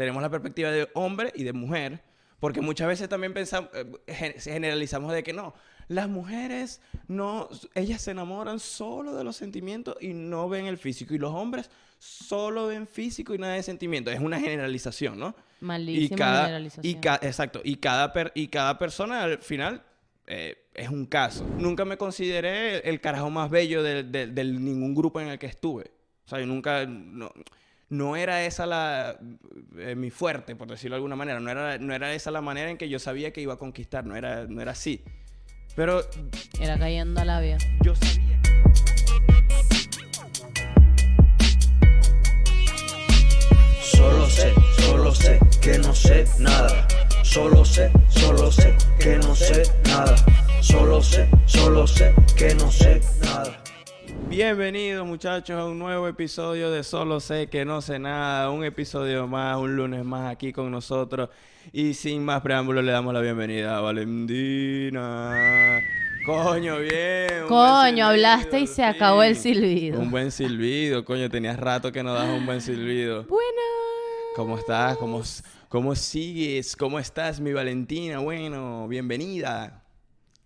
tenemos la perspectiva de hombre y de mujer, porque muchas veces también pensamos, eh, gen- generalizamos de que no, las mujeres no, ellas se enamoran solo de los sentimientos y no ven el físico, y los hombres solo ven físico y nada de sentimiento. Es una generalización, ¿no? Malísima y cada, generalización. Y ca- exacto. Y cada, per- y cada persona al final eh, es un caso. Nunca me consideré el, el carajo más bello de, de- de ningún grupo en el que estuve. O sea, yo nunca... No, no era esa la... eh, mi fuerte, por decirlo de alguna manera. No era, no era esa la manera en que yo sabía que iba a conquistar. No era, no era así. Pero Era cayendo a la vía. yo sabía... Solo sé, solo sé que no sé nada. Solo sé, solo sé que no sé nada. Solo sé, solo sé que no sé nada. Bienvenidos muchachos a un nuevo episodio de Solo sé que no sé nada, un episodio más, un lunes más aquí con nosotros y sin más preámbulos le damos la bienvenida a Valentina. Coño, bien. Coño, hablaste y se acabó el silbido. Un buen silbido, coño, tenías rato que no das un buen silbido. Buenas. ¿Cómo estás? ¿Cómo, ¿Cómo sigues? ¿Cómo estás, mi Valentina? Bueno, bienvenida.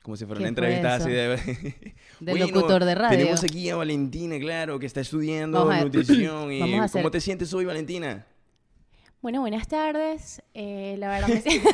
Como si fuera una ¿Qué fue entrevista así de... De locutor de radio. Tenemos aquí a Valentina, claro, que está estudiando Vamos nutrición. y vamos a hacer- ¿Cómo te sientes hoy, Valentina? Bueno, buenas tardes. Eh, la verdad me siento...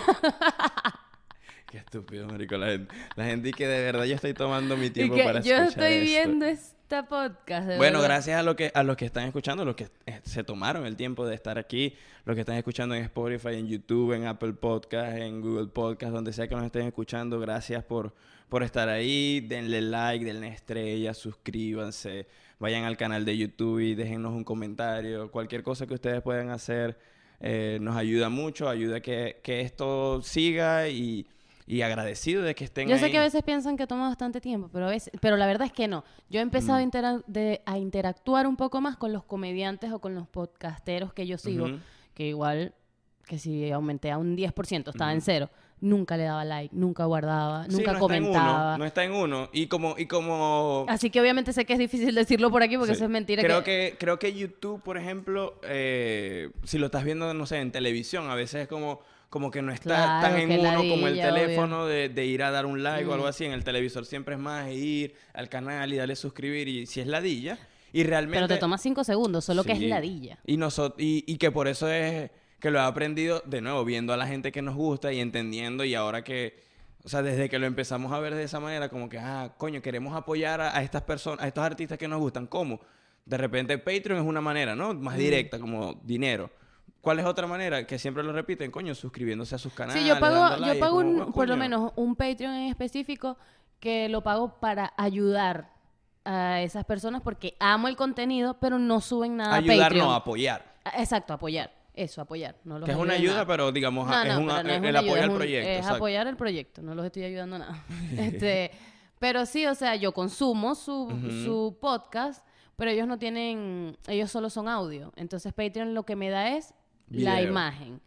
Qué estúpido, marico. La gente, la gente que de verdad yo estoy tomando mi y tiempo que para yo escuchar estoy esto. viendo esta podcast. de Bueno, verdad. gracias a, lo que, a los que están escuchando, los que eh, se tomaron el tiempo de estar aquí, los que están escuchando en Spotify, en YouTube, en Apple Podcast, en Google Podcast, donde sea que nos estén escuchando, gracias por, por estar ahí. Denle like, denle estrella, suscríbanse, vayan al canal de YouTube y déjennos un comentario. Cualquier cosa que ustedes puedan hacer eh, nos ayuda mucho, ayuda a que, que esto siga y, y agradecido de que estén Yo sé ahí. que a veces piensan que toma bastante tiempo, pero, a veces, pero la verdad es que no. Yo he empezado Mm. a, intera- de- a interactuar un poco más con los comediantes o con los podcasteros que yo sigo, que igual que si aumenté a un 10%, estaba en cero. Nunca le daba like, nunca guardaba, Sí, nunca no comentaba. Está en uno, no está en uno. Y como, y como Así que obviamente sé que es difícil decirlo por aquí porque Sí. eso es mentira. Creo que... creo que YouTube, por ejemplo, eh, si lo estás viendo, no sé, en televisión, a veces es como, como que no está Claro, tan en uno como el teléfono de, de ir a dar un like o algo así. En el televisor siempre es más ir al canal y darle suscribir y si es ladilla. Y realmente... Pero te toma cinco segundos, solo que es ladilla. Y, noso- y, y que por eso es que lo he aprendido de nuevo, viendo a la gente que nos gusta y entendiendo y ahora que, o sea, desde que lo empezamos a ver de esa manera, como que, ah, coño, queremos apoyar a, a estas personas, a estos artistas que nos gustan. ¿Cómo? De repente Patreon es una manera, ¿no? Más directa, como dinero. ¿Cuál es otra manera? Que siempre lo repiten, coño, suscribiéndose a sus canales. Sí, yo pago, yo like, pago un- "Bueno, por lo coño". menos un Patreon en específico que lo pago para ayudar a esas personas porque amo el contenido, pero no suben nada a Ayudar, Patreon. no, apoyar. Ah, Exacto, apoyar. Eso, apoyar. No los Que es una ayuda, nada. pero digamos, No, es no, una- pero no es el apoyo al proyecto. Es exacto. apoyar el proyecto, no los estoy ayudando a nada. este, pero sí, o sea, yo consumo su, su podcast, pero ellos no tienen, ellos solo son audio. Entonces Patreon lo que me da es la imagen.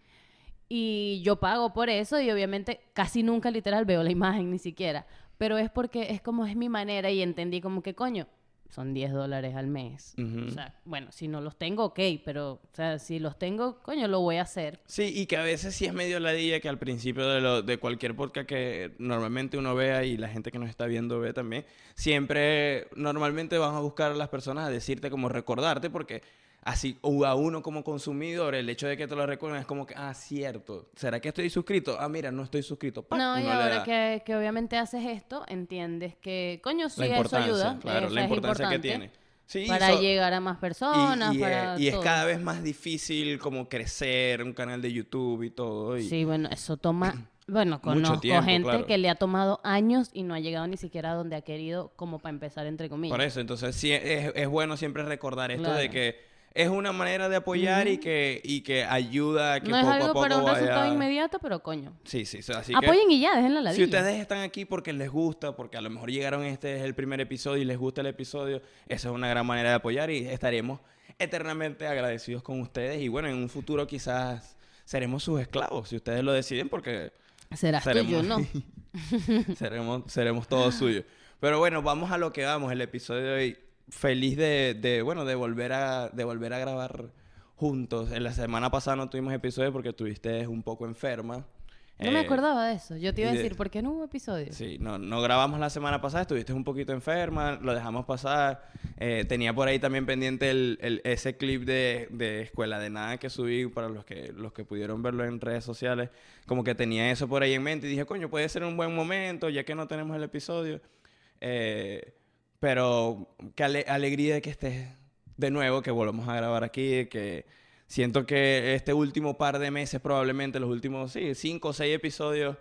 Y yo pago por eso y obviamente casi nunca literal veo la imagen ni siquiera. Pero es porque es como es mi manera y entendí como que coño, son 10 dólares al mes. O sea, bueno, si no los tengo, ok, pero o sea, si los tengo, coño, lo voy a hacer. Sí, y que a veces sí es medio ladilla que al principio de, lo, de cualquier podcast que normalmente uno vea y la gente que nos está viendo ve también, siempre normalmente van a buscar a las personas a decirte como recordarte porque así o a uno como consumidor el hecho de que te lo recuerden es como que, ah, cierto, ¿será que estoy suscrito? Ah, mira, no estoy suscrito. ¡Pac! No, y ahora que, que obviamente haces esto, entiendes que, coño, sí, eso ayuda. claro, eso la es importancia que importante tiene. Sí, Para so- llegar a más personas, y, es- para y es todo. cada vez más difícil como crecer un canal de YouTube y todo. Y, Sí, bueno, eso toma... Bueno, conozco tiempo, gente claro. que le ha tomado años y no ha llegado ni siquiera a donde ha querido como para empezar, entre comillas. Por eso, entonces sí es, es bueno siempre recordar esto de que es una manera de apoyar y que y que ayuda a que no es poco a algo poco para un vaya- resultado inmediato, pero coño. Sí, sí, sí, así que Apoyen y ya, déjenla la si ustedes están aquí porque les gusta, porque a lo mejor llegaron este es el primer episodio y les gusta el episodio, esa es una gran manera de apoyar y estaremos eternamente agradecidos con ustedes y bueno, en un futuro quizás seremos sus esclavos si ustedes lo deciden porque Serás seremos- tuyo, ¿no? seremos, seremos todos suyos. Pero bueno, vamos a lo que vamos. El episodio de hoy. Feliz de, de, bueno, de volver a, de volver a grabar juntos. En la semana pasada no tuvimos episodio porque estuviste un poco enferma. No me Eh, acordaba de eso. Yo te iba a y de- decir, ¿por qué no hubo episodio? Sí, no, no grabamos la semana pasada, estuviste un poquito enferma, lo dejamos pasar. Eh, tenía por ahí también pendiente el, el- ese clip de, de Escuela de Nada que subí para los que, los que pudieron verlo en redes sociales. Como que tenía eso por ahí en mente y dije, coño, puede ser un buen momento ya que no tenemos el episodio. Eh, pero qué ale- alegría de que estés de nuevo, que volvamos a grabar aquí, que siento que este último par de meses, probablemente los últimos, sí, cinco o seis episodios,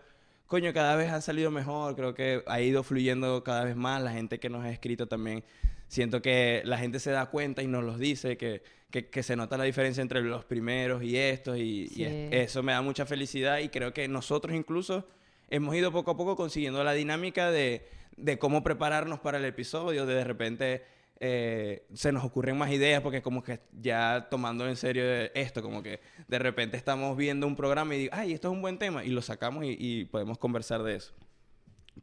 coño, cada vez han salido mejor, creo que ha ido fluyendo cada vez más, la gente que nos ha escrito también, siento que la gente se da cuenta y nos los dice, que, que, que se nota la diferencia entre los primeros y estos, y, y Sí. es- eso me da mucha felicidad. Y creo que nosotros incluso hemos ido poco a poco consiguiendo la dinámica de, de cómo prepararnos para el episodio, de de repente eh, se nos ocurren más ideas porque como que ya tomando en serio esto, como que de repente estamos viendo un programa y digo, ay, esto es un buen tema y lo sacamos y, y podemos conversar de eso.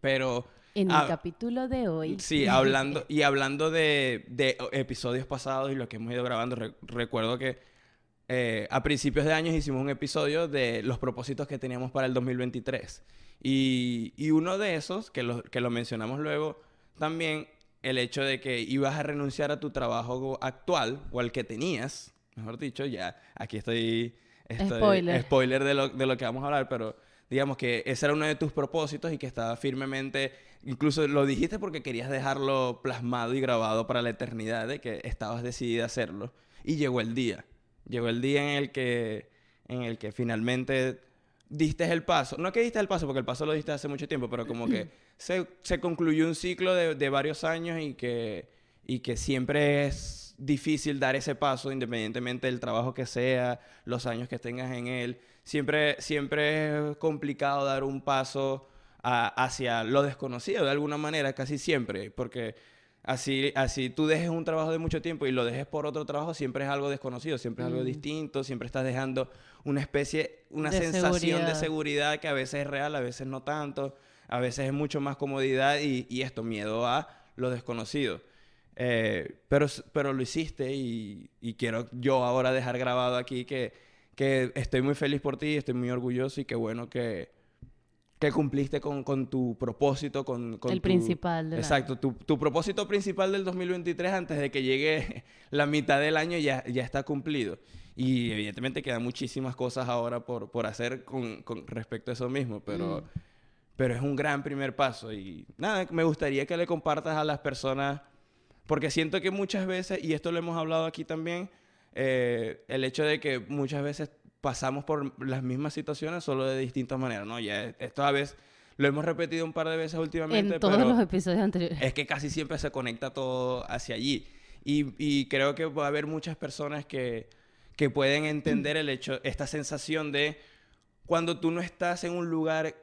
Pero... En ah, el capítulo de hoy. Sí, hablando, y hablando de, de episodios pasados y lo que hemos ido grabando, re- recuerdo que eh, a principios de años hicimos un episodio de los propósitos que teníamos para el 2023. Y, y uno de esos, que lo, que lo mencionamos luego, también el hecho de que ibas a renunciar a tu trabajo actual o al que tenías, mejor dicho, ya aquí estoy... estoy- Spoiler. spoiler de lo, de lo que vamos a hablar, pero digamos que ese era uno de tus propósitos y que estaba firmemente, incluso lo dijiste porque querías dejarlo plasmado y grabado para la eternidad, de que estabas decidida a hacerlo. Y llegó el día, llegó el día en el que, en el que finalmente diste el paso. No que diste el paso, porque el paso lo diste hace mucho tiempo, pero como que se, se concluyó un ciclo de, de varios años y que, y que siempre es difícil dar ese paso, independientemente del trabajo que sea, los años que tengas en él. Siempre, siempre es complicado dar un paso a- hacia lo desconocido, de alguna manera, casi siempre, porque así, así tú dejes un trabajo de mucho tiempo y lo dejes por otro trabajo, siempre es algo desconocido, siempre es algo Mm. distinto, siempre estás dejando una especie, una De sensación de seguridad. que a veces es real, a veces no tanto, a veces es mucho más comodidad y, y esto, miedo a lo desconocido. Eh, pero, pero lo hiciste y, y quiero yo ahora dejar grabado aquí que, que estoy muy feliz por ti, estoy muy orgulloso y qué bueno que, que cumpliste con, con tu propósito, con, con El tu- principal Exacto, tu, tu propósito principal del 2023 antes de que llegue la mitad del año ya, ya está cumplido. Y evidentemente quedan muchísimas cosas ahora por, por hacer con, con respecto a eso mismo, pero, Mm. pero es un gran primer paso. Y nada, me gustaría que le compartas a las personas, porque siento que muchas veces, y esto lo hemos hablado aquí también, eh, el hecho de que muchas veces pasamos por las mismas situaciones solo de distintas maneras, ¿no? Ya esto a veces lo hemos repetido un par de veces últimamente, En todos pero los episodios anteriores. es que casi siempre se conecta todo hacia allí. Y, y creo que va a haber muchas personas que, que pueden entender el hecho, esta sensación de cuando tú no estás en un lugar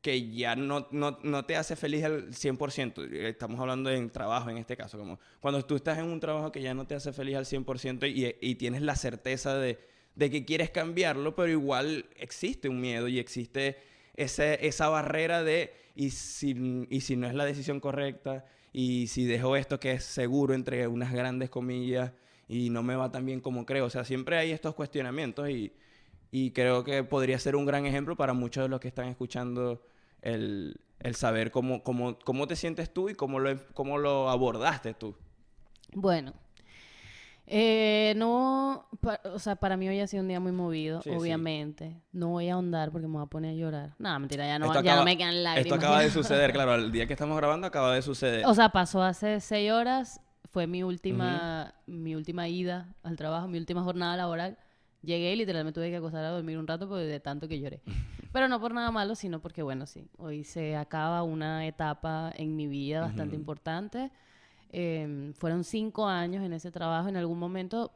que ya no, no, no te hace feliz al 100%. Estamos hablando en trabajo en este caso. Como cuando tú estás en un trabajo que ya no te hace feliz al 100% y, y tienes la certeza de, de que quieres cambiarlo, pero igual existe un miedo y existe ese, esa barrera de y si, y si no es la decisión correcta y si dejo esto que es seguro entre unas grandes comillas y no me va tan bien como creo. O sea, siempre hay estos cuestionamientos y, y creo que podría ser un gran ejemplo para muchos de los que están escuchando el, el saber cómo, cómo, cómo te sientes tú y cómo lo, cómo lo abordaste tú. Bueno, eh, no, pa- o sea, para mí hoy ha sido un día muy movido, Sí, sí. obviamente. No voy a ahondar porque me voy a poner a llorar. No, mentira, ya no, Esto ya no acaba- me quedan lágrimas. Esto acaba de suceder, claro, el día que estamos grabando acaba de suceder. O sea, pasó hace seis horas, fue mi última, mi última ida al trabajo, mi última jornada laboral. Llegué y literalmente tuve que acostar a dormir un rato porque de tanto que lloré. Pero no por nada malo, sino porque, bueno, sí, hoy se acaba una etapa en mi vida bastante Ujú. importante. Eh, fueron cinco años en ese trabajo. En algún momento,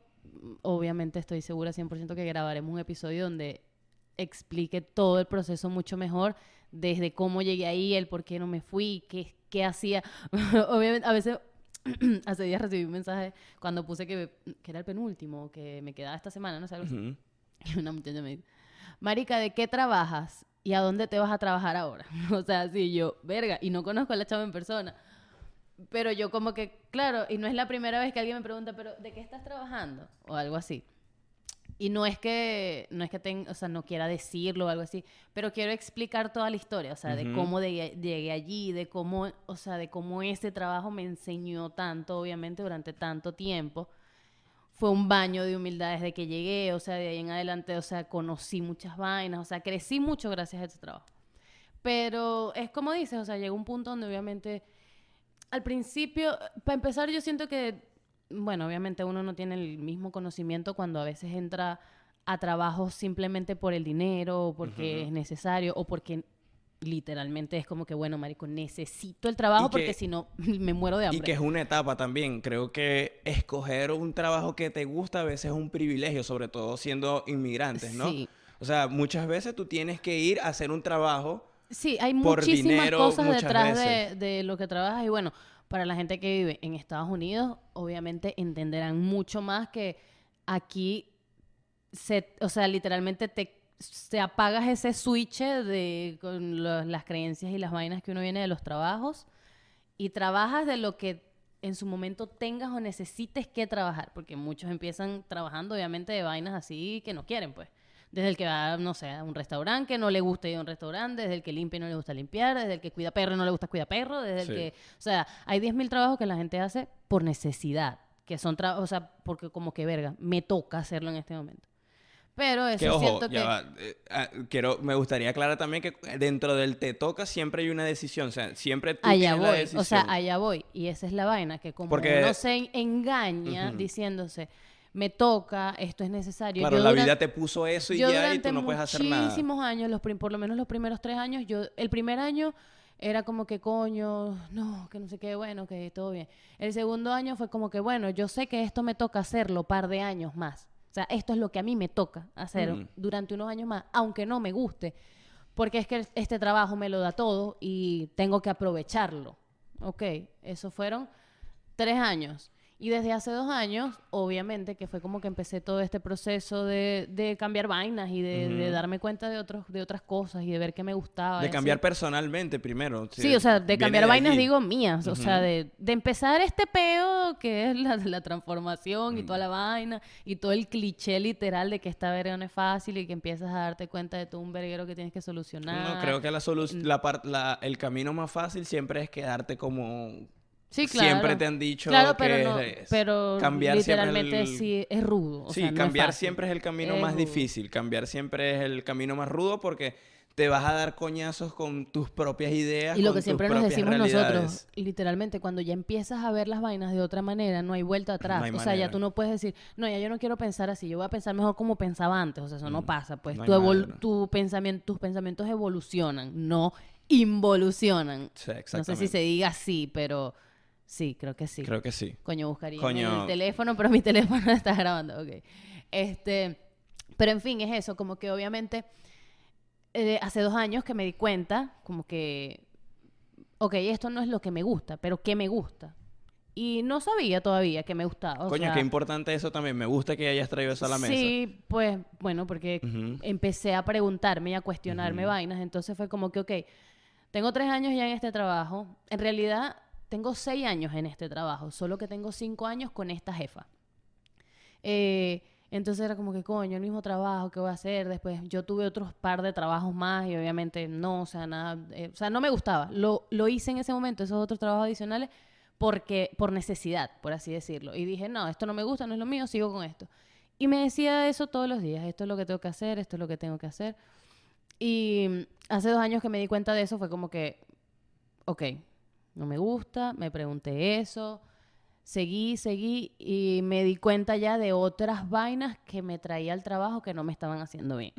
obviamente estoy segura 100% que grabaremos un episodio donde explique todo el proceso mucho mejor, desde cómo llegué ahí, el por qué no me fui, qué, qué hacía. obviamente, a veces, hace días recibí un mensaje cuando puse que, que era el penúltimo, que me quedaba esta semana, no sé, algo así. Y una muchacha me dice, Marica, ¿de qué trabajas? ¿Y a dónde te vas a trabajar ahora? o sea, sí, yo, verga, y no conozco a la chava en persona. Pero yo como que, claro, y no es la primera vez que alguien me pregunta, pero ¿de qué estás trabajando? O algo así. Y no es que, no es que ten- o sea, no quiera decirlo o algo así, pero quiero explicar toda la historia, o sea, de cómo de- llegué allí, de cómo, o sea, de cómo ese trabajo me enseñó tanto, obviamente, durante tanto tiempo. Fue un baño de humildad desde que llegué, o sea, de ahí en adelante, o sea, conocí muchas vainas, o sea, crecí mucho gracias a ese trabajo. Pero es como dices, o sea, llegó un punto donde obviamente al principio, para empezar, yo siento que, bueno, obviamente uno no tiene el mismo conocimiento cuando a veces entra a trabajos simplemente por el dinero, o porque es necesario, o porque literalmente es como que, bueno, marico, necesito el trabajo que- porque si no me muero de hambre. Y que es una etapa también. Creo que escoger un trabajo que te gusta a veces es un privilegio, sobre todo siendo inmigrantes, ¿no? Sí. O sea, muchas veces tú tienes que ir a hacer un trabajo. Sí, hay por muchísimas dinero cosas detrás de, de lo que trabajas y bueno, para la gente que vive en Estados Unidos, obviamente entenderán mucho más que aquí se, o sea, literalmente te, se apagas ese switch de con las creencias y las vainas que uno viene de los trabajos y trabajas de lo que en su momento tengas o necesites que trabajar, porque muchos empiezan trabajando obviamente de vainas así que no quieren, pues. Desde el que va, no sé, a un restaurante que no le gusta ir a un restaurante, desde el que limpia y no le gusta limpiar, desde el que cuida perro y no le gusta cuidar perro, desde Sí. el que... O sea, hay 10.000 trabajos que la gente hace por necesidad, que son trabajos, o sea, porque como que verga, me toca hacerlo en este momento. Pero eso Que ojo, siento que... va, eh, ah, quiero, me gustaría aclarar también que dentro del te toca siempre hay una decisión. O sea, siempre tú allá tienes la voy, decisión. o sea, allá voy. Y esa es la vaina, que como Porque- uno se en- engaña diciéndose, me toca, esto es necesario. Claro, Yo la vida te puso eso y yo ya y tú no puedes hacer nada. muchísimos años, los prim- por lo menos los primeros tres años, yo, el primer año era como que coño, no, que no sé qué, bueno, que todo bien. El segundo año fue como que bueno, yo sé que esto me toca hacerlo par de años más. O sea, esto es lo que a mí me toca hacer durante unos años más, aunque no me guste, porque es que este trabajo me lo da todo y tengo que aprovecharlo. Ok, eso fueron tres años. Y desde hace dos años, obviamente, que fue como que empecé todo este proceso de, de cambiar vainas y de, darme cuenta de, otros, de otras cosas y de ver qué me gustaba. De así. cambiar personalmente primero. Sí, o sea, de cambiar vainas digo mías, o sea, de, de empezar este peo que es la, la transformación y toda la vaina y todo el cliché literal de que esta verga no es fácil y que empiezas a darte cuenta de todo un verguero que tienes que solucionar. No, creo que la solu- la la- el camino más fácil siempre es quedarte como Sí, claro. siempre te han dicho Claro, que no, es- pero cambiar siempre literalmente el- sí es rudo. o sí, sea, no es cambiar siempre es el camino Es más rudo. difícil. Cambiar siempre es el camino más rudo porque te vas a dar coñazos con tus propias ideas. Y lo con que siempre nos decimos nosotros, literalmente, cuando ya empiezas a ver las vainas de otra manera, no hay vuelta atrás. No hay o sea, ya tú no puedes decir, no, ya yo no quiero pensar así, yo voy a pensar mejor como pensaba antes. O sea, eso no Mm, pasa. Pues no tu, tu pensamiento, tus pensamientos evolucionan, no involucionan. Sí, No sé si se diga así, pero sí, creo que sí. Creo que sí. Coño, buscaría en Coño. el teléfono, pero mi teléfono está grabando. Ok. Este, pero en fin, es eso, como que obviamente eh, hace dos años que me di cuenta, como que, ok, esto no es lo que me gusta, pero ¿qué me gusta? Y no sabía todavía que me gustaba. o Coño, sea, qué importante eso también. Me gusta que hayas traído eso a la mesa. Sí, pues bueno, porque Ujú. empecé a preguntarme y a cuestionarme Ujú. vainas. Entonces fue como que, ok, tengo tres años ya en este trabajo. En realidad, tengo seis años en este trabajo, solo que tengo cinco años con esta jefa. Eh, entonces era como que, coño, el mismo trabajo que voy a hacer. Después yo tuve otros par de trabajos más y obviamente no, o sea, nada, eh, o sea, no me gustaba. Lo, lo hice en ese momento, esos otros trabajos adicionales, porque, por necesidad, por así decirlo. Y dije, no, esto no me gusta, no es lo mío, sigo con esto. Y me decía eso todos los días, esto es lo que tengo que hacer, esto es lo que tengo que hacer. Y mm, hace dos años que me di cuenta de eso fue como que, ok, no me gusta, me pregunté eso, seguí, seguí y me di cuenta ya de otras vainas que me traía al trabajo que no me estaban haciendo bien.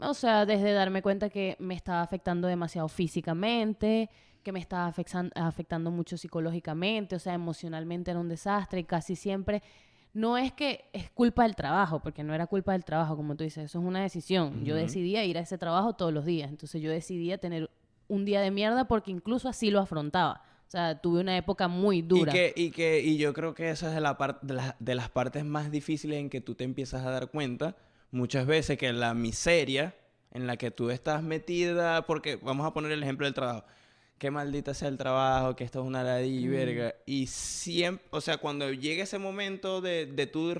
O sea, desde darme cuenta que me estaba afectando demasiado físicamente, que me estaba afectan- afectando mucho psicológicamente, o sea, emocionalmente era un desastre y casi siempre no es que es culpa del trabajo, porque no era culpa del trabajo, como tú dices, eso es una decisión. Yo decidía ir a ese trabajo todos los días, entonces yo decidía tener un día de mierda porque incluso así lo afrontaba. O sea, tuve una época muy dura. Y que, y que, y yo creo que esa es de, la par- de, las- de las partes más difíciles en que tú te empiezas a dar cuenta muchas veces que la miseria en la que tú estás metida, porque vamos a poner el ejemplo del trabajo, qué maldita sea el trabajo, que esto es una ladilla y Mm. verga. Y siempre, o sea, cuando llega ese momento de, de tú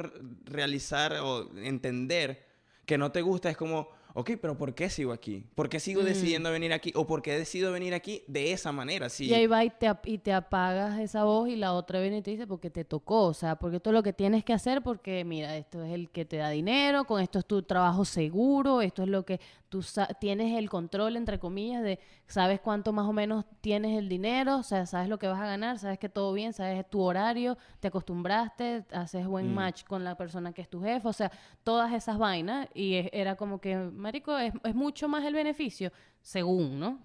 realizar o entender que no te gusta, es como, ok, pero ¿por qué sigo aquí? ¿Por qué sigo Mm. decidiendo venir aquí? ¿O por qué decido venir aquí de esa manera? Sí. Y ahí va y te, y te apagas esa voz y la otra viene y te dice porque te tocó, o sea, porque esto es lo que tienes que hacer porque mira, esto es el que te da dinero, con esto es tu trabajo seguro, esto es lo que tú tienes el control, entre comillas, de sabes cuánto más o menos tienes el dinero, o sea, sabes lo que vas a ganar, sabes que todo bien, sabes tu horario, te acostumbraste, haces buen Mm. match con la persona que es tu jefe, o sea, todas esas vainas y es- era como que, marico, es, es mucho más el beneficio, según, ¿no?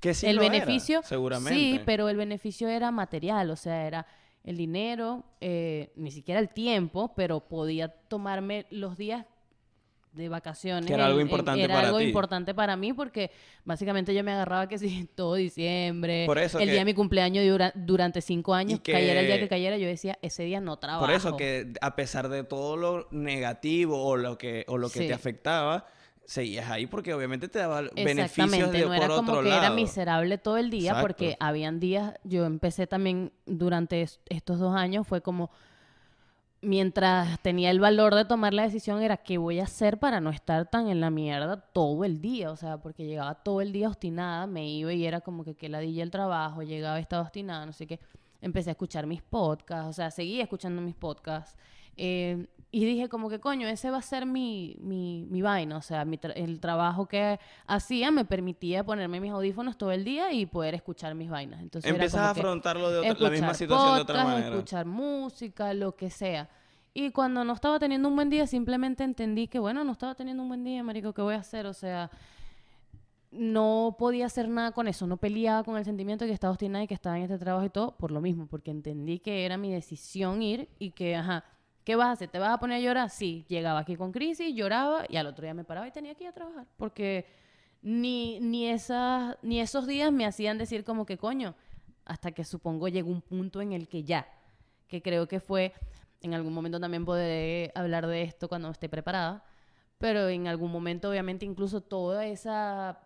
que sí el lo era, beneficio, seguramente. sí, pero el beneficio era material, o sea, era el dinero, eh, ni siquiera el tiempo, pero podía tomarme los días de vacaciones. Que era algo importante era para algo ti. importante para mí porque básicamente yo me agarraba que sí, todo diciembre, Por eso el que- día de mi cumpleaños dura- durante cinco años, que- cayera el día que cayera, yo decía, ese día no trabajo. Por eso que a pesar de todo lo negativo o lo que, o lo que Sí. te afectaba, seguías ahí porque obviamente te daba beneficios de no por era como otro que lado. era miserable todo el día Exacto. porque habían días, yo empecé también durante es- estos dos años, fue como mientras tenía el valor de tomar la decisión era qué voy a hacer para no estar tan en la mierda todo el día, o sea, porque llegaba todo el día obstinada, me iba y era como que que ladilla el trabajo, llegaba y estaba obstinada, no sé qué. Empecé a escuchar mis podcasts, o sea, seguía escuchando mis podcasts. eh, y dije como que coño, ese va a ser mi, mi, mi vaina, o sea, mi tra- el trabajo que hacía me permitía ponerme mis audífonos todo el día y poder escuchar mis vainas. Entonces Empiezas a afrontarlo de otra- la misma situación de otra podcast, manera. escuchar música, lo que sea. Y cuando no estaba teniendo un buen día, simplemente entendí que, bueno, no estaba teniendo un buen día, marico, ¿qué voy a hacer? O sea, no podía hacer nada con eso, no peleaba con el sentimiento de que estaba obstinada y que estaba en este trabajo y todo por lo mismo, porque entendí que era mi decisión ir y que, ajá, ¿qué vas a hacer? ¿Te vas a poner a llorar? Sí, llegaba aquí con crisis, lloraba y al otro día me paraba y tenía que ir a trabajar, porque ni, ni, esas, ni esos días me hacían decir como que coño, hasta que supongo llegó un punto en el que ya, que creo que fue, en algún momento también podré hablar de esto cuando esté preparada, pero en algún momento obviamente incluso toda esa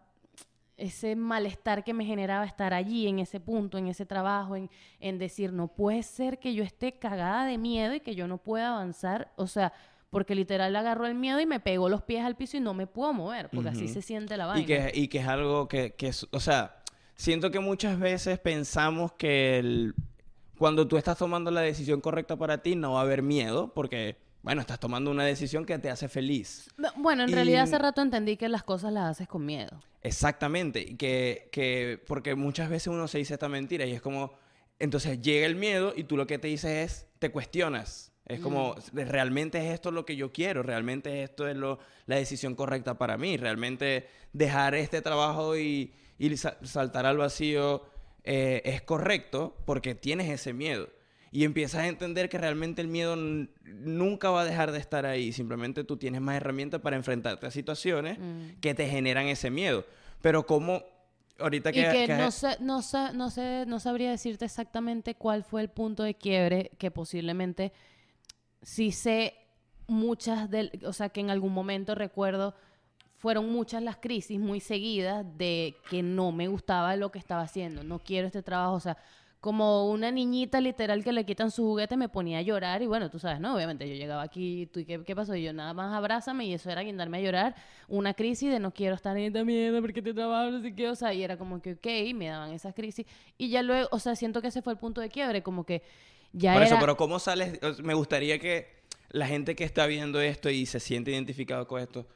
ese malestar que me generaba estar allí, en ese punto, en ese trabajo, en, en decir, no puede ser que yo esté cagada de miedo y que yo no pueda avanzar, o sea, porque literal agarró el miedo y me pegó los pies al piso y no me puedo mover, porque así se siente la vaina. Y que, y que es algo que, que es, o sea, siento que muchas veces pensamos que el- cuando tú estás tomando la decisión correcta para ti no va a haber miedo porque, bueno, estás tomando una decisión que te hace feliz. Bu- Bueno, en y- realidad hace rato entendí que las cosas las haces con miedo. Exactamente, y que, que, porque muchas veces uno se dice esta mentira y es como, entonces llega el miedo y tú lo que te dices es, te cuestionas. Es como, ¿realmente es esto lo que yo quiero? ¿Realmente esto es lo, la decisión correcta para mí? ¿Realmente dejar este trabajo y, y sa- saltar al vacío eh, es correcto? Porque tienes ese miedo. Y empiezas a entender que realmente el miedo nunca va a dejar de estar ahí. Simplemente tú tienes más herramientas para enfrentarte a situaciones Mm. que te generan ese miedo. Pero como ahorita que... y que, que- no, sé, no, sé, no, sé, no sabría decirte exactamente cuál fue el punto de quiebre que posiblemente sí sé muchas del, o sea, que en algún momento recuerdo fueron muchas las crisis muy seguidas de que no me gustaba lo que estaba haciendo, no quiero este trabajo, o sea, como una niñita literal que le quitan su juguete me ponía a llorar y bueno, tú sabes, ¿no? Obviamente yo llegaba aquí, ¿tú, y qué, ¿qué pasó? Y yo nada más abrázame y eso era guindarme a llorar, una crisis de no quiero estar en esta mierda porque te trabajo, no sé qué, o sea, y era como que, ok, me daban esas crisis y ya luego, o sea, siento que ese fue el punto de quiebre, como que ya Por era... eso, pero ¿cómo sales? Me gustaría que la gente que está viendo esto y se siente identificado con esto,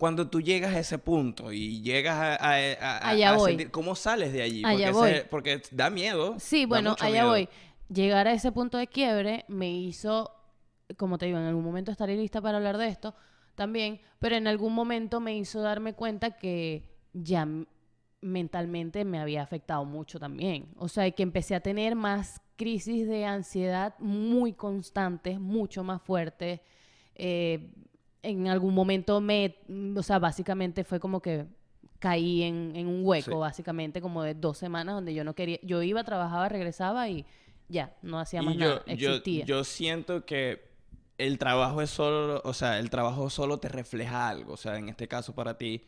cuando tú llegas a ese punto y llegas a, a- a- a- Allá a voy. sentir, ¿cómo sales de allí? Allá porque, ese- voy. porque da miedo. Sí, bueno, allá miedo. voy. Llegar a ese punto de quiebre me hizo, como te digo, en algún momento estaré lista para hablar de esto también, pero en algún momento me hizo darme cuenta que ya mentalmente me había afectado mucho también. O sea, que empecé a tener más crisis de ansiedad muy constantes, mucho más fuertes. Eh, en algún momento me, o sea, básicamente fue como que caí en, en un hueco, Sí. básicamente como de dos semanas donde yo no quería, yo iba, trabajaba, regresaba y ya, no hacía más yo, nada, yo, existía. yo siento que el trabajo es solo, o sea, el trabajo solo te refleja algo. O sea, en este caso para ti,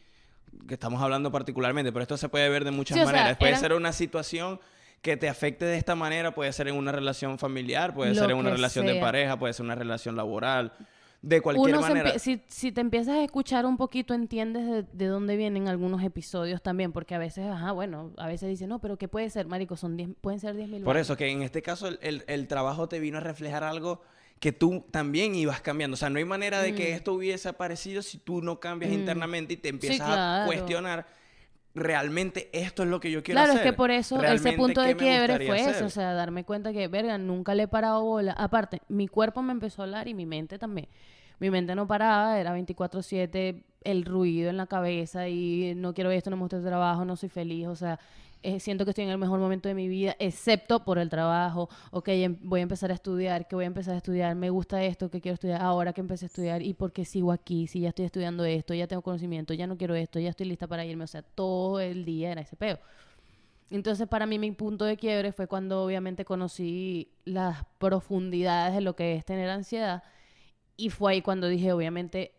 que estamos hablando particularmente, pero esto se puede ver de muchas Sí, o sea, maneras. puede ser una situación que te afecte de esta manera, puede ser en una relación familiar, puede Lo ser en una relación de pareja, puede ser una relación laboral, de cualquier Uno manera. si, si te empiezas a escuchar un poquito, entiendes de, de dónde vienen algunos episodios también, porque a veces, ajá, bueno, a veces dicen, no, pero ¿qué puede ser, marico? Son 10, pueden ser 10 mil Por eso que en este caso el, el- el trabajo te vino a reflejar algo que tú también ibas cambiando. O sea, no hay manera de que Mm. esto hubiese aparecido si tú no cambias Mm. internamente y te empiezas a claro. cuestionar realmente esto es lo que yo quiero Claro, hacer. es que por eso ese punto ¿qué de quiebre fue hacer? eso, o sea, darme cuenta que, verga, nunca le he parado bola. Aparte, mi cuerpo me empezó a hablar y mi mente también. Mi mente no paraba, era 24/7, el ruido en la cabeza y no quiero esto, no me gusta el trabajo, no soy feliz, o sea, eh, siento que estoy en el mejor momento de mi vida, excepto por el trabajo. Ok, em- voy a empezar a estudiar, que voy a empezar a estudiar, me gusta esto, que quiero estudiar ahora que empecé a estudiar y por qué sigo aquí, si ya estoy estudiando esto, ya tengo conocimiento, ya no quiero esto, ya estoy lista para irme, o sea, todo el día era ese peo. Entonces, para mí, mi punto de quiebre fue cuando obviamente conocí las profundidades de lo que es tener ansiedad. Y fue ahí cuando dije, obviamente,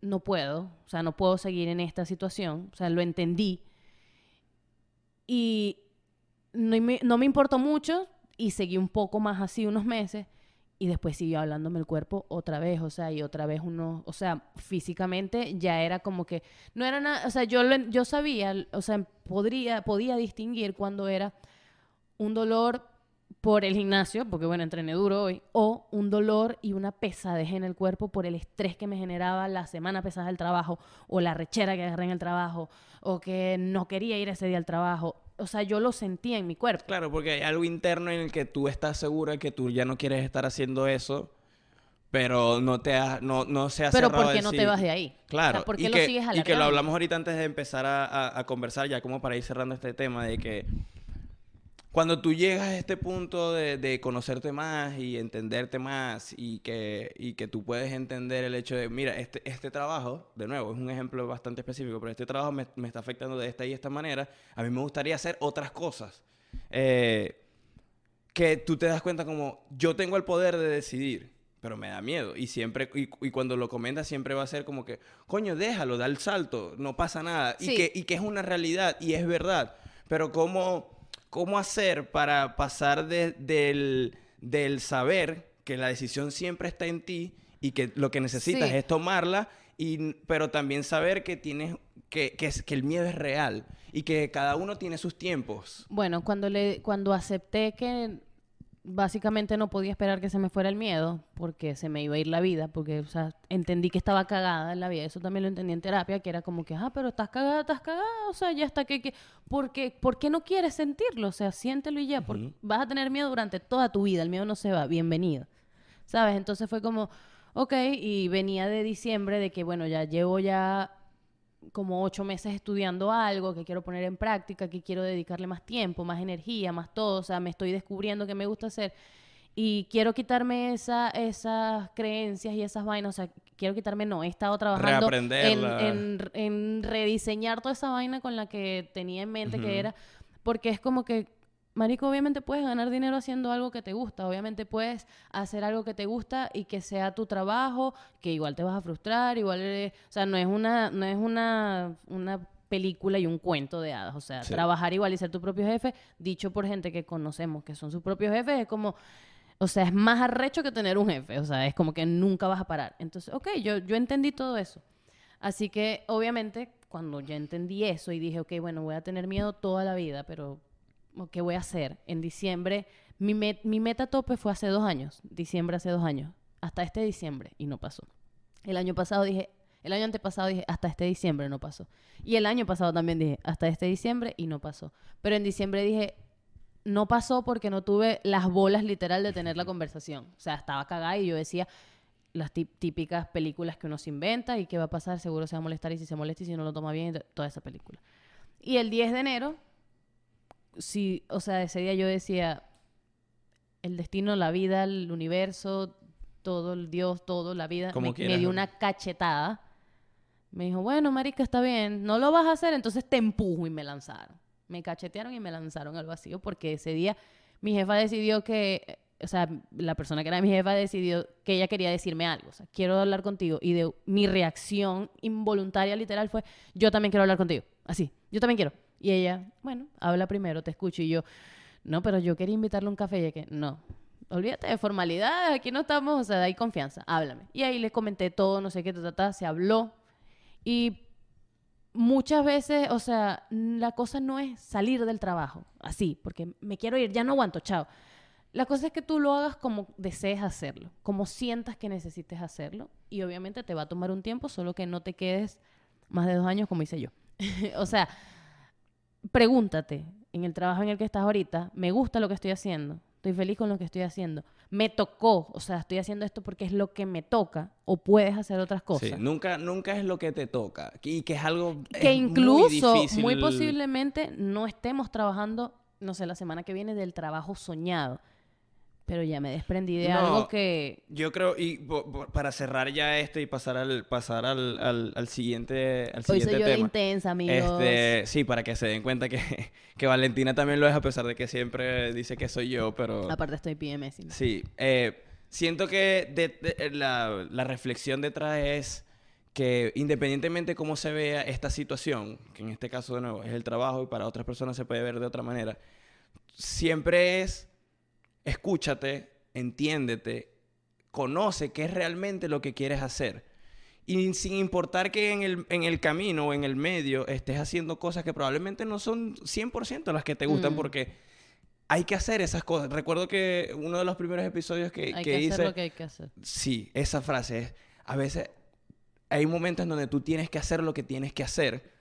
no puedo, o sea, no puedo seguir en esta situación. O sea, lo entendí. Y no me, no me importó mucho y seguí un poco más así unos meses. Y después siguió hablándome el cuerpo otra vez, o sea, y otra vez uno, o sea, físicamente ya era como que, no era nada, o sea, yo, lo yo sabía, o sea, podría, podía distinguir cuando era un dolor por el gimnasio, porque bueno, entrené duro hoy, o un dolor y una pesadez en el cuerpo por el estrés que me generaba la semana pesada del trabajo, o la rechera que agarré en el trabajo, o que no quería ir ese día al trabajo. O sea, yo lo sentía en mi cuerpo. Claro, porque hay algo interno en el que tú estás segura que tú ya no quieres estar haciendo eso, pero no te ha, no, no se ha Pero ¿por qué no te vas de ahí? Claro, O sea, ¿por y qué lo que, sigues y que lo alargando? hablamos ahorita antes de empezar a, a- a conversar, ya como para ir cerrando este tema, de que cuando tú llegas a este punto de, de conocerte más y entenderte más y que, y que tú puedes entender el hecho de, mira, este, este trabajo, de nuevo, es un ejemplo bastante específico, pero este trabajo me, me está afectando de esta y esta manera, a mí me gustaría hacer otras cosas. Eh, que tú te das cuenta como, yo tengo el poder de decidir, pero me da miedo. Y siempre, y, y cuando lo comentas siempre va a ser como que, coño, déjalo, da el salto, no pasa nada. Y, Sí. que, y que es una realidad y es verdad. Pero cómo, cómo hacer para pasar de- del, del saber que la decisión siempre está en ti y que lo que necesitas Sí. es tomarla, y, pero también saber que tienes, que, que, es- que el miedo es real y que cada uno tiene sus tiempos. Bueno, cuando le, cuando acepté que básicamente no podía esperar que se me fuera el miedo, porque se me iba a ir la vida, porque, o sea, entendí que estaba cagada en la vida, eso también lo entendí en terapia, que era como que, ah, pero estás cagada, estás cagada, o sea, ya está que, que, ¿por qué, ¿por qué no quieres sentirlo? O sea, siéntelo y ya, porque vas a tener miedo durante toda tu vida, el miedo no se va, bienvenido, ¿sabes? Entonces fue como, ok, y venía de diciembre de que, bueno, ya llevo ya como ocho meses estudiando algo que quiero poner en práctica, que quiero dedicarle más tiempo, más energía, más todo, o sea, me estoy descubriendo que me gusta hacer y quiero quitarme esa, esas creencias y esas vainas, o sea, quiero quitarme, no, he estado trabajando en, Reaprenderla. en, en rediseñar toda esa vaina con la que tenía en mente que era, porque es como que, Marico, obviamente puedes ganar dinero haciendo algo que te gusta, obviamente puedes hacer algo que te gusta y que sea tu trabajo, que igual te vas a frustrar, igual, eh, o sea, no es una, no es una, una película y un cuento de hadas, o sea, Sí. trabajar igual y ser tu propio jefe, dicho por gente que conocemos que son sus propios jefes, es como, o sea, es más arrecho que tener un jefe, o sea, es como que nunca vas a parar. Entonces, ok, yo, yo entendí todo eso. Así que, obviamente, cuando ya entendí eso y dije, ok, bueno, voy a tener miedo toda la vida, pero ¿qué voy a hacer? En diciembre, mi, met- mi meta tope fue hace dos años, diciembre hace dos años, hasta este diciembre, y no pasó. El año pasado dije, el año antepasado dije, hasta este diciembre no pasó. Y el año pasado también dije, hasta este diciembre y no pasó. Pero en diciembre dije, no pasó porque no tuve las bolas literal de tener la conversación. O sea, estaba cagada y yo decía las tí- típicas películas que uno se inventa y qué va a pasar, seguro se va a molestar y si se molesta y si no lo toma bien, toda esa película. Y el 10 de enero, sí, o sea, ese día yo decía, el destino, la vida, el universo, todo, el Dios, todo, la vida, Como me, me quieras, dio ¿no? una cachetada. Me dijo, bueno, marica, está bien, no lo vas a hacer, entonces te empujo y me lanzaron. Me cachetearon y me lanzaron al vacío porque ese día mi jefa decidió que o sea, la persona que era mi jefa decidió que ella quería decirme algo, o sea, quiero hablar contigo. Y de mi reacción involuntaria, literal, fue, yo también quiero hablar contigo. Así, yo también quiero. Y ella, bueno, habla primero, te escucho. Y yo, no, pero yo quería invitarle un café. Y ella que, no, olvídate de formalidades, aquí no estamos, o sea, hay confianza, háblame. Y ahí le comenté todo, no sé qué, ta, ta, se habló. Y muchas veces, o sea, la cosa no es salir del trabajo, así, porque me quiero ir, ya no aguanto, chao. La cosa es que tú lo hagas como desees hacerlo, como sientas que necesites hacerlo. Y obviamente te va a tomar un tiempo, solo que no te quedes más de dos años como hice yo. o sea, pregúntate en el trabajo en el que estás ahorita, ¿me gusta lo que estoy haciendo? Estoy feliz con lo que estoy haciendo. Me tocó, o sea, estoy haciendo esto porque es lo que me toca o puedes hacer otras cosas. Sí, nunca, nunca es lo que te toca. Y que es algo que es incluso, muy, muy posiblemente, no estemos trabajando, no sé, la semana que viene del trabajo soñado. Pero ya me desprendí de No, algo que... Yo creo, y po- po- para cerrar ya esto y pasar al, pasar al, al, al siguiente, al Hoy siguiente soy yo de tema. intensa, amigos. Este, sí, para que se den cuenta que, que Valentina también lo es, a pesar de que siempre dice que soy yo, pero... Aparte estoy PMS. Sí, eh, siento que de- de- la, la reflexión detrás es que independientemente cómo se vea esta situación, que en este caso de nuevo es el trabajo y para otras personas se puede ver de otra manera, siempre es escúchate, entiéndete, conoce qué es realmente lo que quieres hacer. Y sin importar que en el, en el camino o en el medio estés haciendo cosas que probablemente no son 100% las que te gustan Mm. porque hay que hacer esas cosas. Recuerdo que uno de los primeros episodios que, hay que que, hice... hacer lo que hay que hacer. Sí, esa frase es, a veces hay momentos en donde tú tienes que hacer lo que tienes que hacer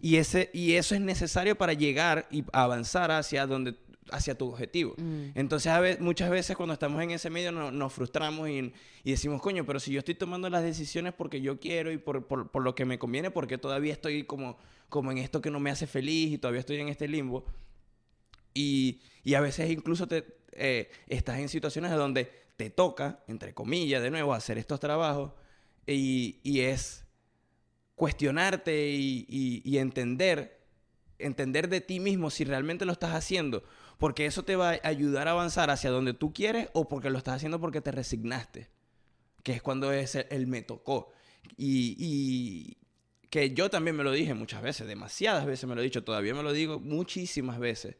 y, ese, y eso es necesario para llegar y avanzar hacia, donde, hacia tu objetivo. Mm. Entonces, a ve- muchas veces cuando estamos en ese medio no- nos frustramos y, y decimos, coño, pero si yo estoy tomando las decisiones porque yo quiero y por, por- por lo que me conviene, porque todavía estoy como, como en esto que no me hace feliz y todavía estoy en este limbo. Y, y a veces incluso te, eh, estás en situaciones donde te toca, entre comillas, de nuevo, hacer estos trabajos y, y es cuestionarte y, y- y entender, entender de ti mismo si realmente lo estás haciendo, porque eso te va a ayudar a avanzar hacia donde tú quieres o porque lo estás haciendo porque te resignaste, que es cuando es el, el me tocó. Y, y que yo también me lo dije muchas veces, demasiadas veces me lo he dicho, todavía me lo digo muchísimas veces.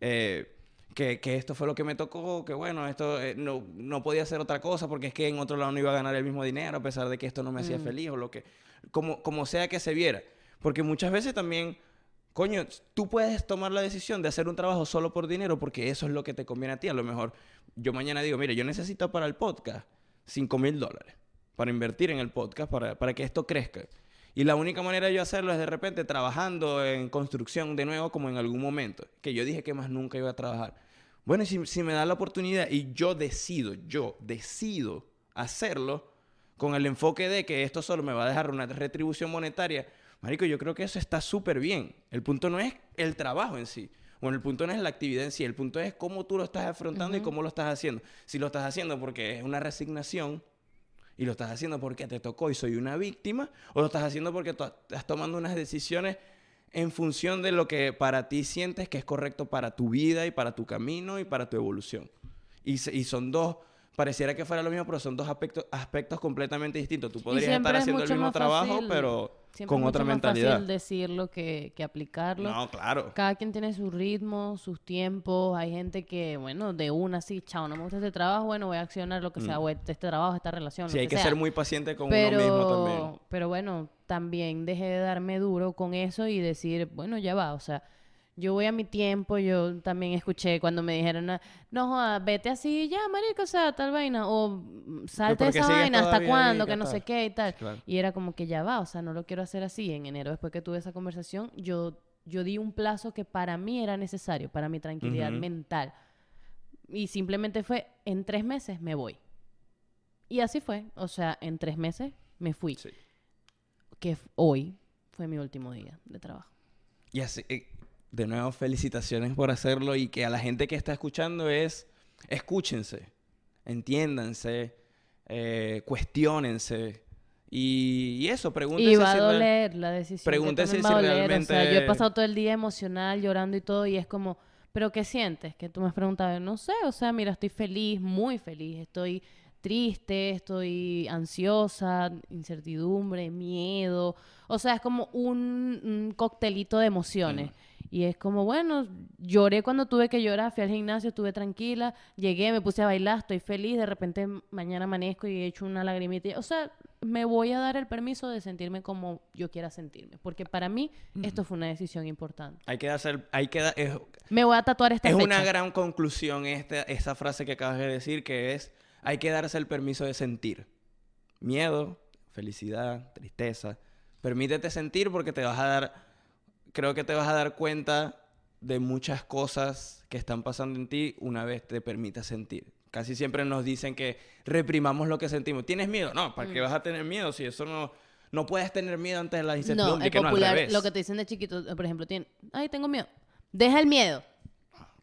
eh, que, que esto fue lo que me tocó, que bueno, esto eh, no, no podía hacer otra cosa porque es que en otro lado no iba a ganar el mismo dinero a pesar de que esto no me hacía Mm. feliz o lo que, como, como sea que se viera. Porque muchas veces también, coño, tú puedes tomar la decisión de hacer un trabajo solo por dinero porque eso es lo que te conviene a ti. A lo mejor yo mañana digo, mire, yo necesito para el podcast 5 mil dólares para invertir en el podcast, para, para que esto crezca. Y la única manera de yo hacerlo es de repente trabajando en construcción de nuevo como en algún momento, que yo dije que más nunca iba a trabajar. Bueno, si, si me da la oportunidad y yo decido, yo decido hacerlo con el enfoque de que esto solo me va a dejar una retribución monetaria, Marico, yo creo que eso está súper bien. El punto no es el trabajo en sí. Bueno, el punto no es la actividad en sí. El punto es cómo tú lo estás afrontando y cómo lo estás haciendo. Si lo estás haciendo porque es una resignación y lo estás haciendo porque te tocó y soy una víctima, o lo estás haciendo porque tú estás tomando unas decisiones en función de lo que para ti sientes que es correcto para tu vida y para tu camino y para tu evolución. Y, se- y son dos, pareciera que fuera lo mismo, pero son dos aspectos, aspectos completamente distintos. Tú podrías estar es haciendo el mismo trabajo, fácil- pero Siempre con es otra mucho más mentalidad. fácil decirlo que, que aplicarlo. No, claro. Cada quien tiene su ritmo, sus tiempos. Hay gente que, bueno, de una así, chao, no me gusta este trabajo, bueno, voy a accionar lo que sea, Mm. o este trabajo, esta relación, Sí, lo hay que ser muy paciente con uno mismo también. pero bueno, también dejé de darme duro con eso y decir, bueno, ya va, o sea, yo voy a mi tiempo, yo también escuché cuando me dijeron, "Ah, no, joda, vete así, ya, marico, o sea, tal vaina, o mm, salte esa vaina, ¿hasta cuándo? Que no sé qué y tal. Claro. Y era como que ya va, o sea, no lo quiero hacer así. En enero, después que tuve esa conversación, yo, yo di un plazo que para mí era necesario, para mi tranquilidad mental. Y simplemente fue, en tres meses me voy. Y así fue, o sea, en tres meses me fui. Sí. Que hoy fue mi último día de trabajo. Y así, eh, de nuevo, felicitaciones por hacerlo y que a la gente que está escuchando es, escúchense, entiéndanse, eh, cuestionense y, y eso, pregúntense Y va a si doler la decisión. va a si doler. O sea, yo he realmente- pasado todo el día emocional, llorando y todo, y es como, ¿pero qué sientes? Que tú me has preguntado, no sé, o sea, mira, estoy feliz, muy feliz, estoy triste, estoy ansiosa, incertidumbre, miedo, o sea, es como un, un coctelito de emociones. Y es como, bueno, lloré cuando tuve que llorar, fui al gimnasio, estuve tranquila, llegué, me puse a bailar, estoy feliz, de repente mañana amanezco y he hecho una lagrimita. O sea, me voy a dar el permiso de sentirme como yo quiera sentirme, porque para mí esto fue una decisión importante. Hay que hacer, hay que es, Me voy a tatuar esta es fecha. una gran conclusión esta, esa frase que acabas de decir, que es, hay que darse el permiso de sentir. Miedo, felicidad, tristeza. Permítete sentir porque te vas a dar, creo que te vas a dar cuenta de muchas cosas que están pasando en ti una vez te permitas sentir. Casi siempre nos dicen que reprimamos lo que sentimos. ¿Tienes miedo? No, ¿para qué vas a tener miedo si eso no... No puedes tener miedo antes de la No, incertidumbre, el que no al popular, revés. lo que te dicen de chiquito, por ejemplo, tiene, ay, tengo miedo. Deja el miedo.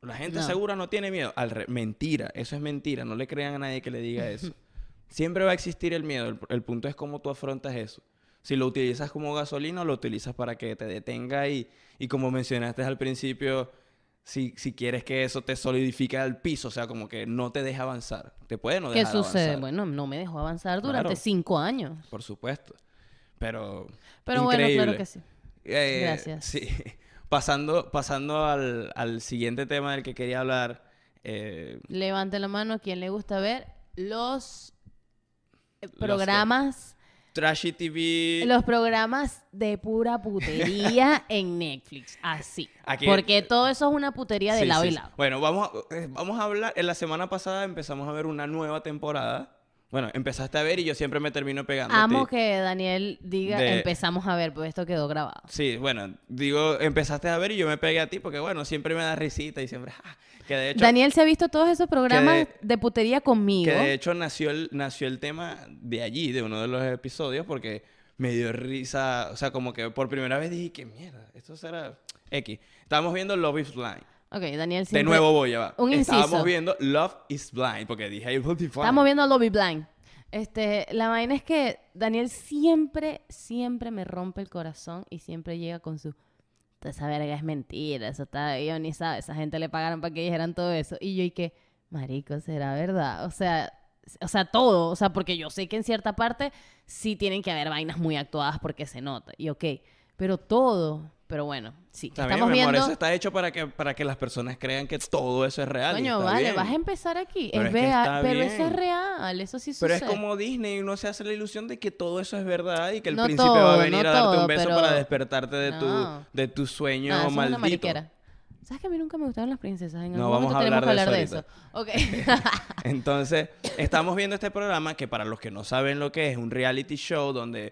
La gente No. segura no tiene miedo. Al re- mentira, eso es mentira. No le crean a nadie que le diga eso. Siempre va a existir el miedo. El, el punto es cómo tú afrontas eso. Si lo utilizas como gasolina, lo utilizas para que te detenga y, y como mencionaste al principio, si, si quieres que eso te solidifique al piso, o sea, como que no te deja avanzar. Te puede no ¿Qué dejar sucede? avanzar, Bueno, no me dejó avanzar durante Claro. cinco años. Por supuesto. Pero. Pero bueno, claro increíble. que sí. Eh, Gracias. Sí. Pasando, pasando al, al siguiente tema del que quería hablar. eh, Levante la mano a quien le gusta ver los qué? programas, Trashy TV. los programas de pura putería en Netflix. Así. Aquí- Porque todo eso es una putería de Sí, lado sí, y lado. Bueno, vamos a, eh, vamos a hablar. En la semana pasada empezamos a ver una nueva temporada. Bueno, empezaste a ver y yo siempre me termino pegando. Amo que Daniel diga, De- empezamos a ver, pues esto quedó grabado. Sí, bueno, digo, empezaste a ver y yo me pegué a ti porque, bueno, siempre me da risita y siempre. ah, que de hecho. Daniel se ha visto todos esos programas de- de putería conmigo. Que de hecho nació el, nació el tema de allí, de uno de los episodios, porque me dio risa. O sea, como que por primera vez dije, qué mierda, esto será X. Estábamos viendo Love is Blind. Ok, Daniel De siempre... nuevo voy, ya va. Un Estábamos inciso. viendo Love is Blind, porque dije, I will be fine. Estamos viendo Lobby Blind. Este, la vaina es que Daniel siempre, siempre me rompe el corazón y siempre llega con su "Toda esa verga es mentira, eso está guionizado, esa gente le pagaron para que dijeran todo eso. Y yo y que, marico, será verdad. O sea, o sea, todo, o sea, porque yo sé que en cierta parte sí tienen que haber vainas muy actuadas porque se nota. Y ok, pero todo, pero bueno, sí. Está bien, estamos mi amor, viendo eso está hecho para que, para que las personas crean que todo eso es real. Coño, vale, bien. vas a empezar aquí. Pero es es real, pero eso es bien. real, eso sí Pero sucede. es como Disney, uno se hace la ilusión de que todo eso es verdad y que el No príncipe va a todo, venir no a darte todo, un beso pero- para despertarte de, No. tu, de tu sueño Ah, maldito. ¿Sabes que a mí nunca me gustaron las princesas? En No, algún vamos momento a tenemos que hablar hablar de de eso eso. Ok. Entonces, estamos viendo este programa que para los que no saben lo que es, un reality show donde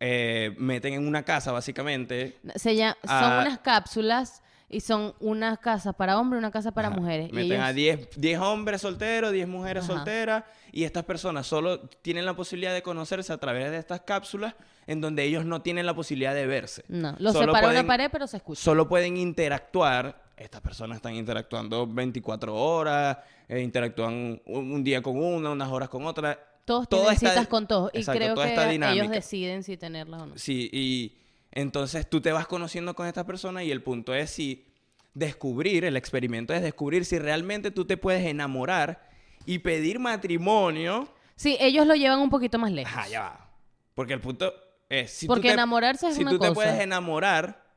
eh, meten en una casa básicamente. Se llama- son unas cápsulas y son unas casas para hombres y una casa para Ajá, mujeres. Meten ellos- a 10 10 hombres solteros, 10 mujeres Ajá. solteras y estas personas solo tienen la posibilidad de conocerse a través de estas cápsulas en donde ellos no tienen la posibilidad de verse. No, los Solo separa pueden- una pared, pero se escucha. Solo pueden interactuar. Estas personas están interactuando 24 horas, eh, interactúan un, un día con una, unas horas con otra. Todos toda tienen esta- citas con todos. Y creo toda que esta ellos deciden si tenerlas o no. Sí, y entonces tú te vas conociendo con esta persona y el punto es si descubrir, el experimento es descubrir si realmente tú te puedes enamorar y pedir matrimonio. Sí, ellos lo llevan un poquito más lejos. Ajá, ya va. Porque el punto es si Porque tú te, enamorarse es si una tú te cosa. puedes enamorar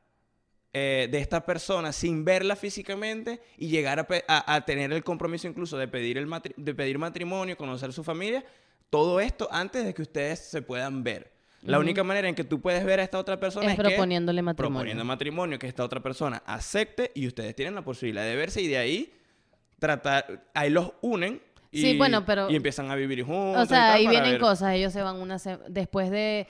eh, de esta persona sin verla físicamente y llegar a, pe- a- a tener el compromiso incluso de pedir, el matri- de pedir matrimonio, conocer su familia, todo esto antes de que ustedes se puedan ver. La única manera en que tú puedes ver a esta otra persona Es es, que- proponiéndole matrimonio. proponiendo matrimonio, que esta otra persona acepte y ustedes tienen la posibilidad de verse y de ahí tratar, ahí los unen y, Sí, bueno, pero- y empiezan a vivir juntos. O sea, ahí vienen ver- cosas. Ellos se van una se- después de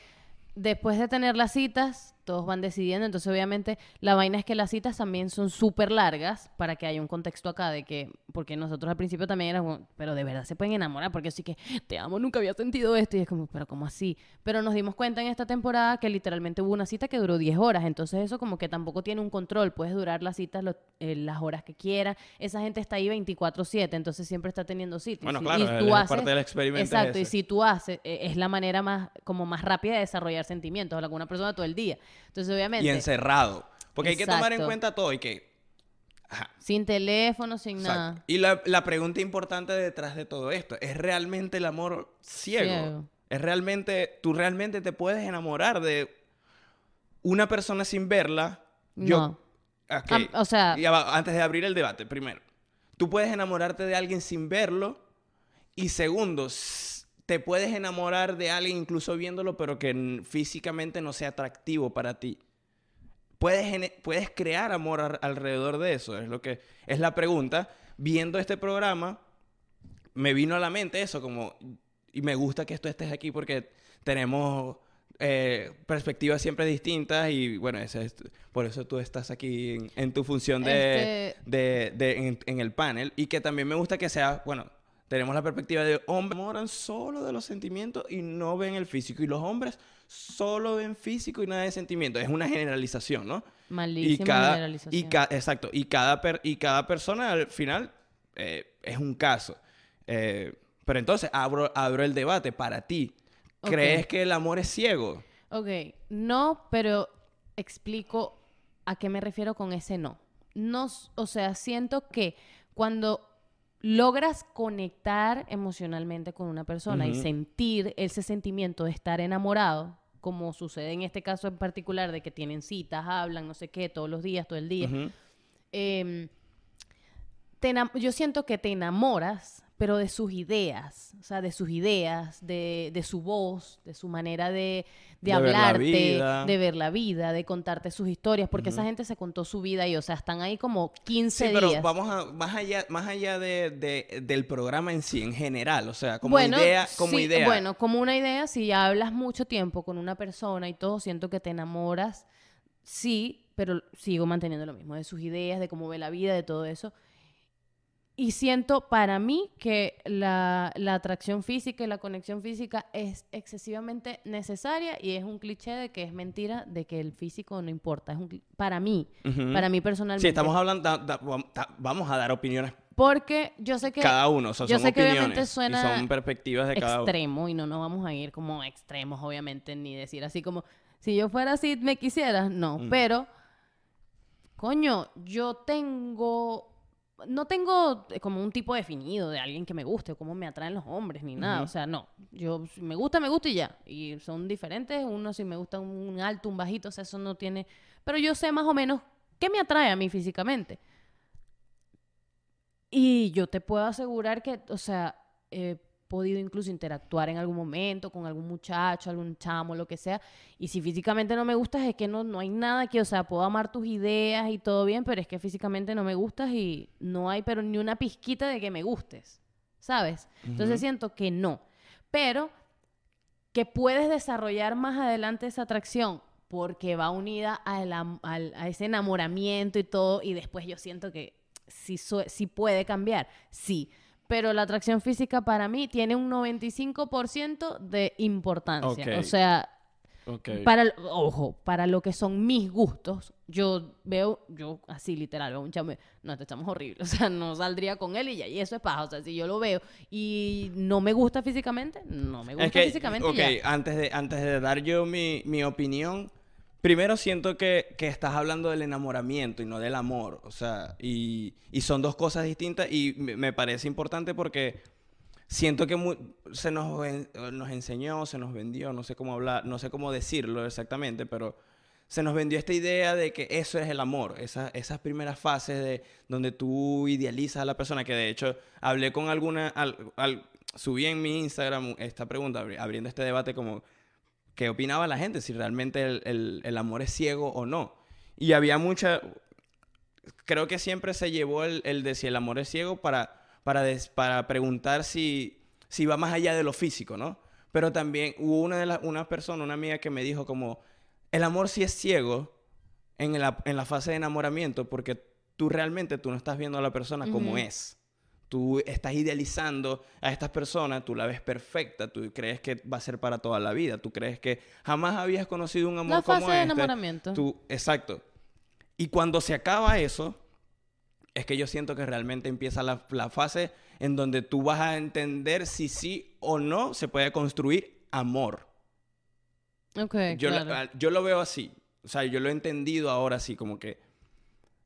después de tener las citas, todos van decidiendo. Entonces, obviamente, la vaina es que las citas también son súper largas para que haya un contexto acá de que, porque nosotros al principio también éramos, pero de verdad se pueden enamorar, porque sí que te amo, nunca había sentido esto. Y es como, pero ¿cómo así? Pero nos dimos cuenta en esta temporada que literalmente hubo una cita que duró 10 horas. Entonces, eso como que tampoco tiene un control. Puedes durar las citas lo- eh, las horas que quieras. Esa gente está ahí 24-7, entonces siempre está teniendo citas. Bueno, claro, y tú es haces- parte del experimento Exacto, y si tú haces, eh, es la manera más, como más rápida de desarrollar sentimientos a alguna persona todo el día. Entonces, obviamente. y encerrado. Porque hay que tomar en cuenta todo y que Ajá. Sin teléfono, sin Exacto. nada. Y la, la pregunta importante detrás de todo esto, ¿es realmente el amor ciego? Ciego. ¿Es realmente, tú realmente te puedes enamorar de una persona sin verla? Yo, No. Ok. Am- o sea- va, antes de abrir el debate, primero, tú puedes enamorarte de alguien sin verlo y segundo, te puedes enamorar de alguien incluso viéndolo, pero que físicamente no sea atractivo para ti. Puedes, puedes crear amor alrededor de eso, es lo que es la pregunta. Viendo este programa, me vino a la mente eso, como, y me gusta que tú estés aquí porque tenemos eh, perspectivas siempre distintas y bueno, es- por eso tú estás aquí en, en tu función de, Este- de- de- en, en el panel y que también me gusta que sea, bueno, tenemos la perspectiva de hombres enamoran solo de los sentimientos y no ven el físico y los hombres solo ven físico y nada de sentimiento. Es una generalización, ¿no? Malísima y cada, generalización. y ca- exacto y cada per- y cada persona al final eh, es un caso Eh, pero entonces abro abro el debate para ti crees que el amor es ciego Ok, no, pero explico a qué me refiero con ese no. No, o sea, siento que cuando logras conectar emocionalmente con una persona y sentir ese sentimiento de estar enamorado, como sucede en este caso en particular, de que tienen citas, hablan, no sé qué, todos los días, todo el día, em, te yo siento que te enamoras, pero de sus ideas, o sea, de sus ideas, de, de su voz, de su manera de, hablarte, de ver la vida, de contarte sus historias, porque esa gente se contó su vida y, o sea, están ahí como 15 Sí, pero días. vamos a más allá más allá de, de- del programa en sí en general o sea como bueno, idea como sí, idea Bueno, como una idea, si hablas mucho tiempo con una persona y todo, siento que te enamoras, sí, pero sigo manteniendo lo mismo, de sus ideas, de cómo ve la vida, de todo eso. Y siento para mí que la, la atracción física y la conexión física es excesivamente necesaria y es un cliché de que es mentira, de que el físico no importa. Es un para mí, para mí personalmente. sí estamos hablando da- da- vam- da- vamos a dar opiniones Porque yo sé que cada uno o sea, yo son sé que obviamente suena y son perspectivas de cada uno extremo y no nos vamos a ir como extremos, obviamente, ni decir así como, si yo fuera así, me quisieras, no, Mm. pero, coño, yo tengo, no tengo eh, como un tipo definido de alguien que me guste o cómo me atraen los hombres, ni nada, o sea, no, yo, si me gusta, me gusta y ya, y son diferentes, uno si me gusta un alto, un bajito, o sea, eso no tiene, pero yo sé más o menos qué me atrae a mí físicamente. Y yo te puedo asegurar que, o sea, he podido incluso interactuar en algún momento con algún muchacho, algún chamo, lo que sea. Y si físicamente no me gustas, es que no, no hay nada que, o sea, puedo amar tus ideas y todo bien, pero es que físicamente no me gustas y no hay, pero ni una pizquita de que me gustes, ¿sabes? Entonces Ujú. siento que no. Pero que puedes desarrollar más adelante esa atracción porque va unida a ese enamoramiento y todo, y después yo siento que sí, so- sí puede cambiar, sí. Pero la atracción física para mí tiene un 95% de importancia. O sea, para, el- ojo, para lo que son mis gustos, yo veo, yo así literal, veo un chamo, no, este chamo es horrible, o sea, no saldría con él y ya, y eso es paja, o sea, si yo lo veo y no me gusta físicamente, no me gusta Es que, físicamente ok, ya. antes de, antes de dar yo mi, mi opinión, primero siento que, que estás hablando del enamoramiento y no del amor. O sea, y, y son dos cosas distintas y me, parece importante porque siento que se nos, nos enseñó, se nos vendió, no sé cómo hablar, no sé cómo decirlo exactamente, pero se nos vendió esta idea de que eso es el amor, esa- esas primeras fases de donde tú idealizas a la persona, que de hecho hablé con alguna, al- al- subí en mi Instagram esta pregunta, abri- abriendo este debate como, ¿qué opinaba la gente? Si realmente el, el- el amor es ciego o no. Y había mucha, creo que siempre se llevó el, el de si el amor es ciego para, para, des- para preguntar si, si va más allá de lo físico, ¿no? Pero también hubo una, de las una persona, una amiga que me dijo como, el amor sí es ciego en la, en la fase de enamoramiento porque tú realmente tú no estás viendo a la persona como es. Tú estás idealizando a estas personas, tú la ves perfecta, tú crees que va a ser para toda la vida, tú crees que jamás habías conocido un amor La como fase de este. enamoramiento. Tú, exacto. Y cuando se acaba eso, es que yo siento que realmente empieza la, la fase en donde tú vas a entender si sí o no se puede construir amor. Ok, Yo, lo- claro. ah, yo lo veo así. O sea, yo lo he entendido ahora así, como que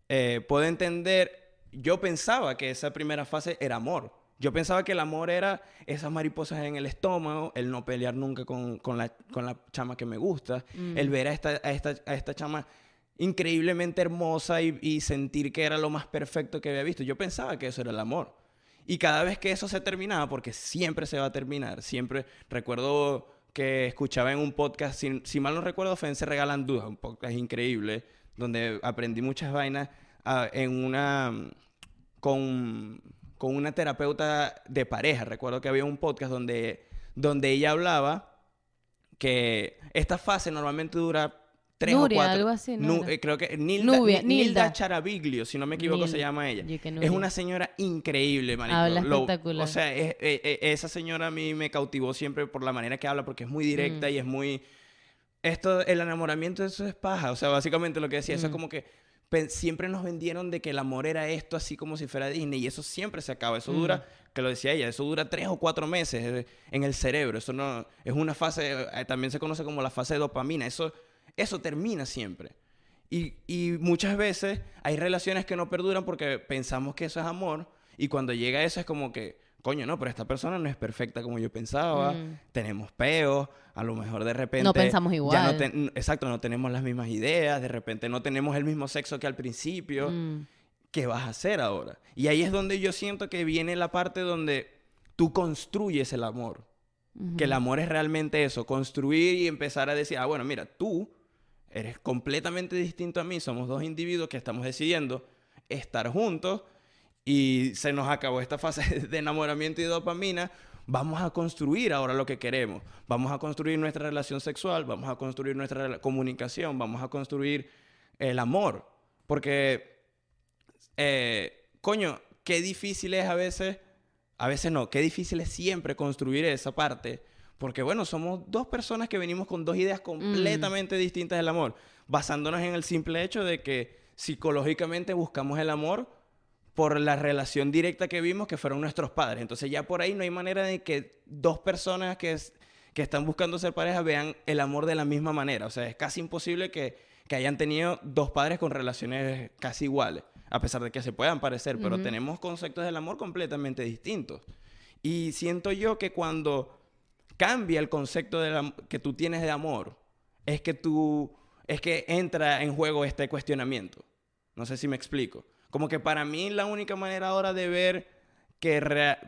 eh, puedo entender, yo pensaba que esa primera fase era amor. Yo pensaba que el amor era esas mariposas en el estómago, el no pelear nunca con, con la, con la chama que me gusta, el ver a esta, a esta, a esta chama increíblemente hermosa y, y sentir que era lo más perfecto que había visto. Yo pensaba que eso era el amor. Y cada vez que eso se terminaba, porque siempre se va a terminar, siempre recuerdo que escuchaba en un podcast, si, si mal no recuerdo, fue en Se Regalan Dudas, un podcast increíble, donde aprendí muchas vainas ah, en una... con, con una terapeuta de pareja. Recuerdo que había un podcast donde, donde ella hablaba que esta fase normalmente dura tres Nuria, o cuatro. algo así, ¿no Nu- era? eh, creo que Nilda, Nubia, Ni- Nilda Nilda. Charaviglio, si no me equivoco, se llama ella. Es una señora increíble, marico. Habla Lo- espectacular. o sea, es- eh, eh, esa señora a mí me cautivó siempre por la manera que habla, porque es muy directa Mm. y es muy... Esto, el enamoramiento, eso es paja. O sea, básicamente lo que decía, eso es Mm. como que siempre nos vendieron de que el amor era esto, así como si fuera Disney, y eso siempre se acaba. Eso Mm. dura, que lo decía ella, eso dura tres o cuatro meses eh, en el cerebro. Eso no... Es una fase, eh, también se conoce como la fase de dopamina. Eso, eso termina siempre. Y, y muchas veces hay relaciones que no perduran porque pensamos que eso es amor y cuando llega eso es como que, coño, no, pero esta persona no es perfecta como yo pensaba, Mm. tenemos peos, a lo mejor de repente... No pensamos ya igual. no ten- exacto, no tenemos las mismas ideas, de repente no tenemos el mismo sexo que al principio. Mm. ¿Qué vas a hacer ahora? Y ahí es donde yo siento que viene la parte donde tú construyes el amor. Que el amor es realmente eso, construir y empezar a decir, ah, bueno, mira, tú eres completamente distinto a mí, somos dos individuos que estamos decidiendo estar juntos y se nos acabó esta fase de enamoramiento y dopamina, vamos a construir ahora lo que queremos, vamos a construir nuestra relación sexual, vamos a construir nuestra comunicación, vamos a construir el amor, porque, eh, coño, qué difícil es a veces, a veces no, qué difícil es siempre construir esa parte, porque bueno, somos dos personas que venimos con dos ideas completamente distintas del amor, basándonos en el simple hecho de que psicológicamente buscamos el amor por la relación directa que vimos que fueron nuestros padres. Entonces ya por ahí no hay manera de que dos personas que, es- que están buscando ser pareja vean el amor de la misma manera. O sea, es casi imposible que, que hayan tenido dos padres con relaciones casi iguales, a pesar de que se puedan parecer, pero Ujú. tenemos conceptos del amor completamente distintos. Y siento yo que cuando cambia el concepto de la- que tú tienes de amor, es que tú, es que entra en juego este cuestionamiento. No sé si me explico. Como que para mí la única manera ahora de ver que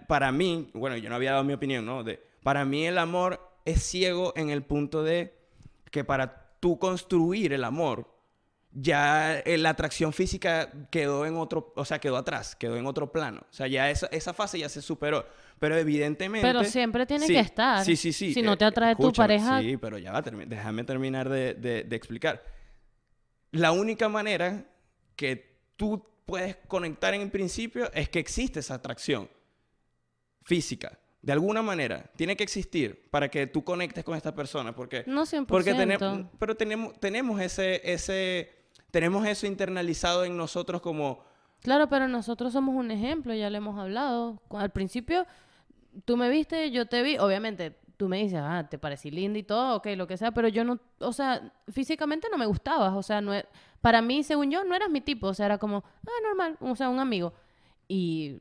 para mí, bueno, yo no había dado mi opinión, ¿no? De, para mí el amor es ciego en el punto de que para tú construir el amor, ya eh, la atracción física quedó en otro, o sea, quedó atrás, quedó en otro plano. O sea, ya esa, esa fase ya se superó. Pero evidentemente... Pero siempre tiene Sí, que estar. Sí, sí, sí. Si no te atrae tu pareja- Sí, pero ya va, termi- déjame terminar de, de- de explicar. La única manera que tú puedes conectar en el principio es que existe esa atracción física. De alguna manera, tiene que existir para que tú conectes con esta persona. Porque, No 100%. porque tenemos, pero tenemos, tenemos ese, ese, tenemos eso internalizado en nosotros como, Claro, pero nosotros somos un ejemplo, ya le hemos hablado. Al principio, tú me viste, yo te vi, obviamente, tú me dices, ah, te parecí linda y todo, ok, lo que sea, pero yo no, o sea, físicamente no me gustabas, o sea, no e- para mí, según yo, no eras mi tipo, o sea, era como, ah, normal, o sea, un amigo. Y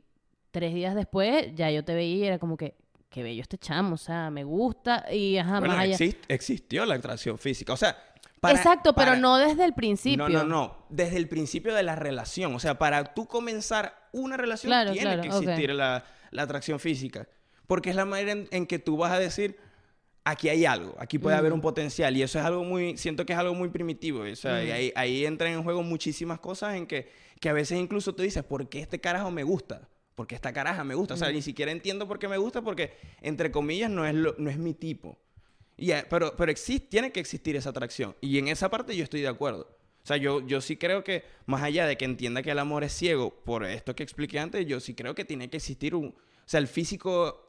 tres días después, ya yo te veía y era como que, qué bello este chamo, o sea, me gusta, y ajá, bueno, más allá. exist- existió la atracción física. O sea, para- Exacto, pero no desde el principio. No, no, no. Desde el principio de la relación. O sea, para tú comenzar una relación Claro, tiene claro, que existir la, la atracción física. Porque es la manera en, en que tú vas a decir, aquí hay algo, aquí puede haber un potencial. Y eso es algo muy, siento que es algo muy primitivo. O sea, y ahí, ahí entran en juego muchísimas cosas en que, que a veces incluso tú dices, ¿por qué este carajo me gusta? Porque esta caraja me gusta. O Mm. sea, ni siquiera entiendo por qué me gusta porque, entre comillas, no es, lo- no es mi tipo. Y, eh, pero pero existe, tiene que existir esa atracción. Y en esa parte yo estoy de acuerdo. O sea, yo, yo sí creo que, más allá de que entienda que el amor es ciego, por esto que expliqué antes, yo sí creo que tiene que existir un... O sea, el físico,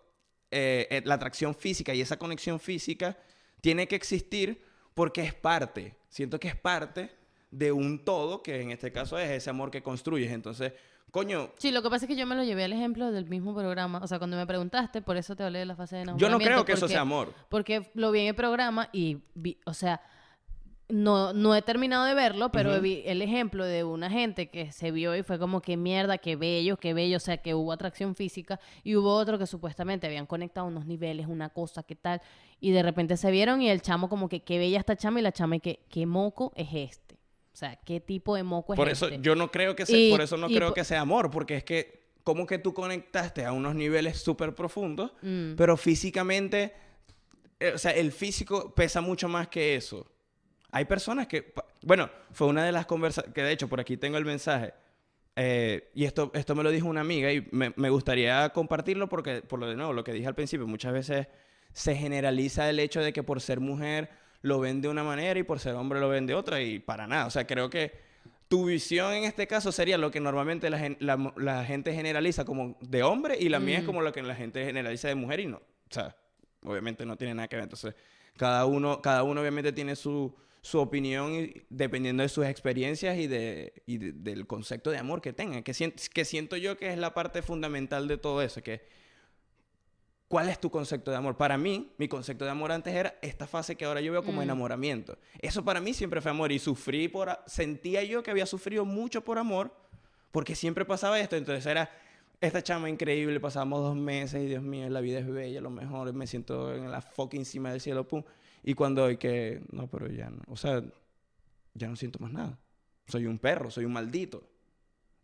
eh, eh, la atracción física y esa conexión física tiene que existir porque es parte. Siento que es parte de un todo, que en este caso es ese amor que construyes. Entonces, coño, Sí, lo que pasa es que yo me lo llevé al ejemplo del mismo programa. O sea, cuando me preguntaste, por eso te hablé de la fase de yo no enamoramiento. creo que eso sea amor. Porque lo vi en el programa y vi, o sea, no, no he terminado de verlo, pero vi el ejemplo de una gente que se vio y fue como que mierda, qué bello, qué bello, o sea, que hubo atracción física y hubo otro que supuestamente habían conectado unos niveles, una cosa, qué tal, y de repente se vieron y el chamo como que qué bella esta chama y la chama y que qué moco es este. O sea, qué tipo de moco es Por eso este. yo no creo que sea, Y- por eso no creo que sea amor, porque es que como que tú conectaste a unos niveles súper profundos, Mm. pero físicamente, eh, o sea, el físico pesa mucho más que eso. Hay personas que, bueno, fue una de las conversaciones, que de hecho por aquí tengo el mensaje, eh, y esto, esto me lo dijo una amiga y me, me gustaría compartirlo porque, por lo de nuevo, lo que dije al principio, muchas veces se generaliza el hecho de que por ser mujer lo ven de una manera y por ser hombre lo ven de otra y para nada. O sea, creo que tu visión en este caso sería lo que normalmente la, gen- la- la gente generaliza como de hombre y la mía es Mm. como lo que la gente generaliza de mujer y no. O sea, obviamente no tiene nada que ver. Entonces, cada uno, cada uno obviamente tiene su, su opinión y- dependiendo de sus experiencias y, de, y de- del concepto de amor que tengan. Que, que siento yo que es la parte fundamental de todo eso, que ¿Cuál es tu concepto de amor? Para mí, mi concepto de amor antes era esta fase que ahora yo veo como Mm. enamoramiento. Eso para mí siempre fue amor y sufrí por... Sentía yo que había sufrido mucho por amor porque siempre pasaba esto. Entonces era esta chama increíble, pasábamos dos meses y Dios mío, la vida es bella, lo mejor, me siento en la fucking cima del cielo, pum. Y cuando hay que... No, pero ya no. O sea, ya no siento más nada. Soy un perro, soy un maldito.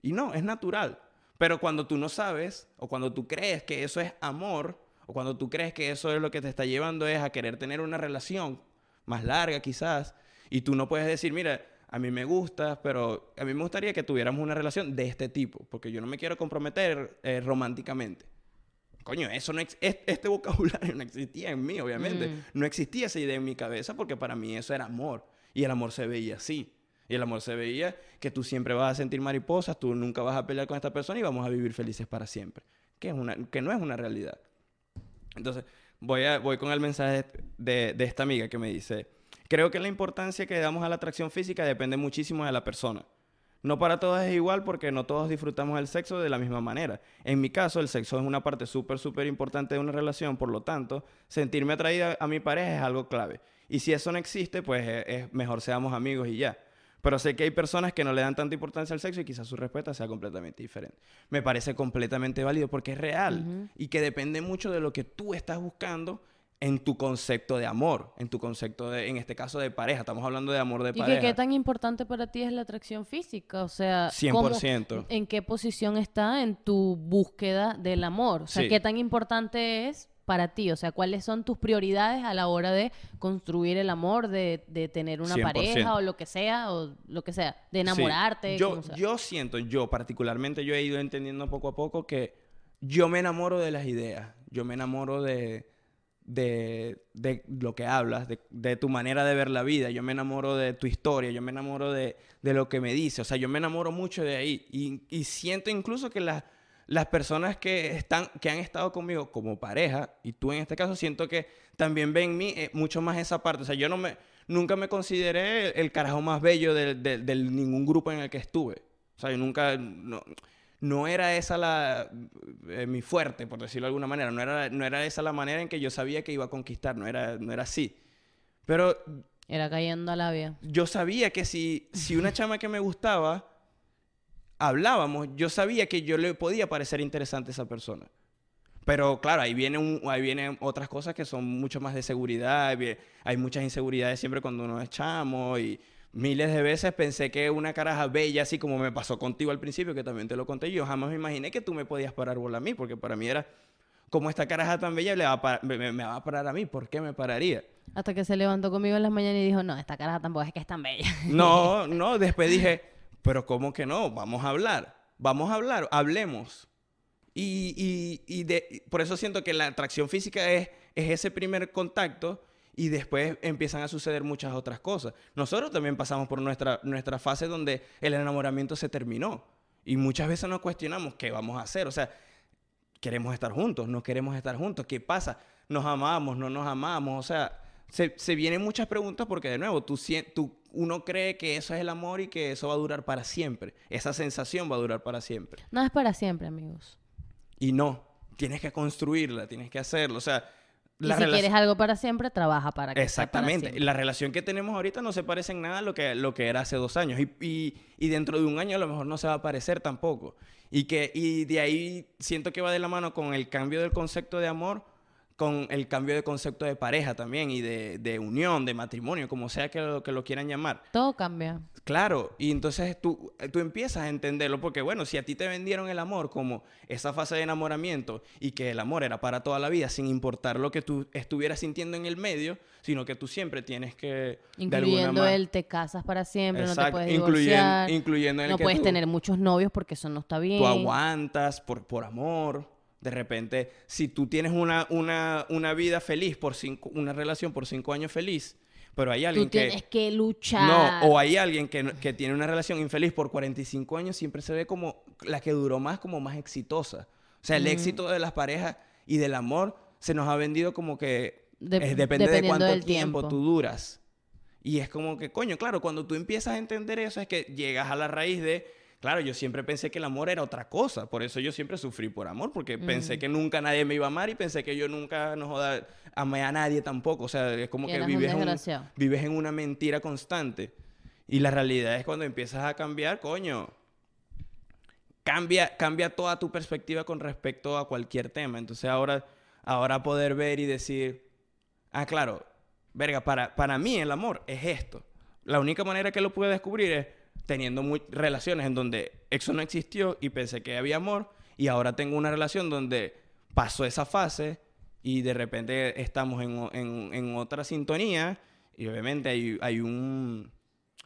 Y no, es natural. Pero cuando tú no sabes, o cuando tú crees que eso es amor, o cuando tú crees que eso es lo que te está llevando es a querer tener una relación más larga quizás, y tú no puedes decir, mira, a mí me gusta, pero a mí me gustaría que tuviéramos una relación de este tipo, porque yo no me quiero comprometer eh, románticamente. Coño, eso no este vocabulario no existía en mí, obviamente. Mm. No existía esa idea en mi cabeza porque para mí eso era amor. Y el amor se veía así. Y el amor se veía que tú siempre vas a sentir mariposas, tú nunca vas a pelear con esta persona y vamos a vivir felices para siempre. Que, es una, que no es una realidad. Entonces, voy, a, voy con el mensaje de, de esta amiga que me dice, creo que la importancia que damos a la atracción física depende muchísimo de la persona. No para todos es igual porque no todos disfrutamos el sexo de la misma manera. En mi caso, el sexo es una parte súper, súper importante de una relación, por lo tanto, sentirme atraída a mi pareja es algo clave. Y si eso no existe, pues es, es mejor seamos amigos y ya. Pero sé que hay personas que no le dan tanta importancia al sexo y quizás su respuesta sea completamente diferente. Me parece completamente válido porque es real y que depende mucho de lo que tú estás buscando en tu concepto de amor, en tu concepto de, en este caso de pareja. Estamos hablando de amor de ¿Y pareja. qué tan importante para ti es la atracción física? O sea, ¿cómo- 100%. ¿en qué posición está en tu búsqueda del amor? O sea, Sí. ¿qué tan importante es para ti? O sea, ¿cuáles son tus prioridades a la hora de construir el amor, de, de tener una 100%. pareja o lo que sea, o lo que sea, de Sí. enamorarte? Yo, yo siento, yo particularmente, yo he ido entendiendo poco a poco que yo me enamoro de las ideas. Yo me enamoro de, de, de lo que hablas, de, de tu manera de ver la vida. Yo me enamoro de tu historia. Yo me enamoro de, de lo que me dice. O sea, yo me enamoro mucho de ahí. Y, y siento incluso que las las personas que, están, que han estado conmigo como pareja, y tú en este caso, siento que también ven en mí eh, mucho más esa parte. O sea, yo no me, nunca me consideré el, carajo más bello de, ningún grupo en el que estuve. O sea, yo nunca, no era esa la, eh, mi fuerte, por decirlo de alguna manera. No era, no era esa la manera en que yo sabía que iba a conquistar, no era, no era así. Pero Era cayendo a la vía. yo sabía que si, si una chama que me gustaba hablábamos, yo sabía que yo le podía parecer interesante a esa persona. Pero claro, ahí vienen, un- ahí vienen otras cosas que son mucho más de seguridad. Hay muchas inseguridades siempre cuando uno es chamo y miles de veces pensé que una caraja bella, así como me pasó contigo al principio, que también te lo conté, yo jamás me imaginé que tú me podías parar bola a mí, porque para mí era como esta caraja tan bella le va a me, va a parar a mí, ¿por qué me pararía? Hasta que se levantó conmigo en las mañanas y dijo, no, esta cara tampoco es que es tan bella. No, no, después dije, pero ¿cómo que no? Vamos a hablar, vamos a hablar, hablemos. Y, y- y de- por eso siento que la atracción física es, es ese primer contacto y después empiezan a suceder muchas otras cosas. Nosotros también pasamos por nuestra, nuestra fase donde el enamoramiento se terminó y muchas veces nos cuestionamos qué vamos a hacer. O sea, queremos estar juntos, no queremos estar juntos, ¿qué pasa? ¿Nos amamos, no nos amamos? O sea, se, se vienen muchas preguntas porque de nuevo, tú, tú, uno cree que eso es el amor y que eso va a durar para siempre. Esa sensación va a durar para siempre. No es para siempre, amigos. Y no, tienes que construirla, tienes que hacerlo. O sea, Y si quieres algo para siempre, trabaja para que sea para Exactamente. La relación que tenemos ahorita no se parece en nada a lo que, lo que era hace dos años. Y, y- y dentro de un año a lo mejor no se va a parecer tampoco. Y, que, y de ahí siento que va de la mano con el cambio del concepto de amor, con el cambio de concepto de pareja también y de, de unión, de matrimonio, como sea que lo, que lo quieran llamar. Todo cambia. Claro, y entonces tú, tú empiezas a entenderlo, porque bueno, si a ti te vendieron el amor como esa fase de enamoramiento y que el amor era para toda la vida, sin importar lo que tú estuvieras sintiendo en el medio, sino que tú siempre tienes que... de Incluyendo ma- el te casas para siempre, no te puedes divorciar, incluyendo en el no que puedes tú- tener muchos novios porque eso no está bien. Tú aguantas por, por amor. De repente, si tú tienes una, una, una vida feliz por cinco, una relación por cinco años feliz, pero hay alguien Tú que... tienes que luchar. No, o hay alguien que, que tiene una relación infeliz por 45 años, siempre se ve como la que duró más, como más exitosa. O sea, el éxito de las parejas y del amor se nos ha vendido como que De- eh, depende de cuánto tiempo, tiempo. tú duras. Y es como que, coño, claro, cuando tú empiezas a entender eso es que llegas a la raíz de, claro, yo siempre pensé que el amor era otra cosa, por eso yo siempre sufrí por amor, porque pensé que nunca nadie me iba a amar y pensé que yo nunca, no joda, amé a nadie tampoco. O sea, es como Y que vives un, vives en una mentira constante. Y la realidad es cuando empiezas a cambiar, coño, cambia, cambia toda tu perspectiva con respecto a cualquier tema. Entonces ahora, ahora poder ver y decir, ah, claro, verga, para, para mí el amor es esto. La única manera que lo pude descubrir es teniendo muy- relaciones en donde eso no existió y pensé que había amor y ahora tengo una relación donde pasó esa fase y de repente estamos en, en- en otra sintonía y obviamente hay, hay un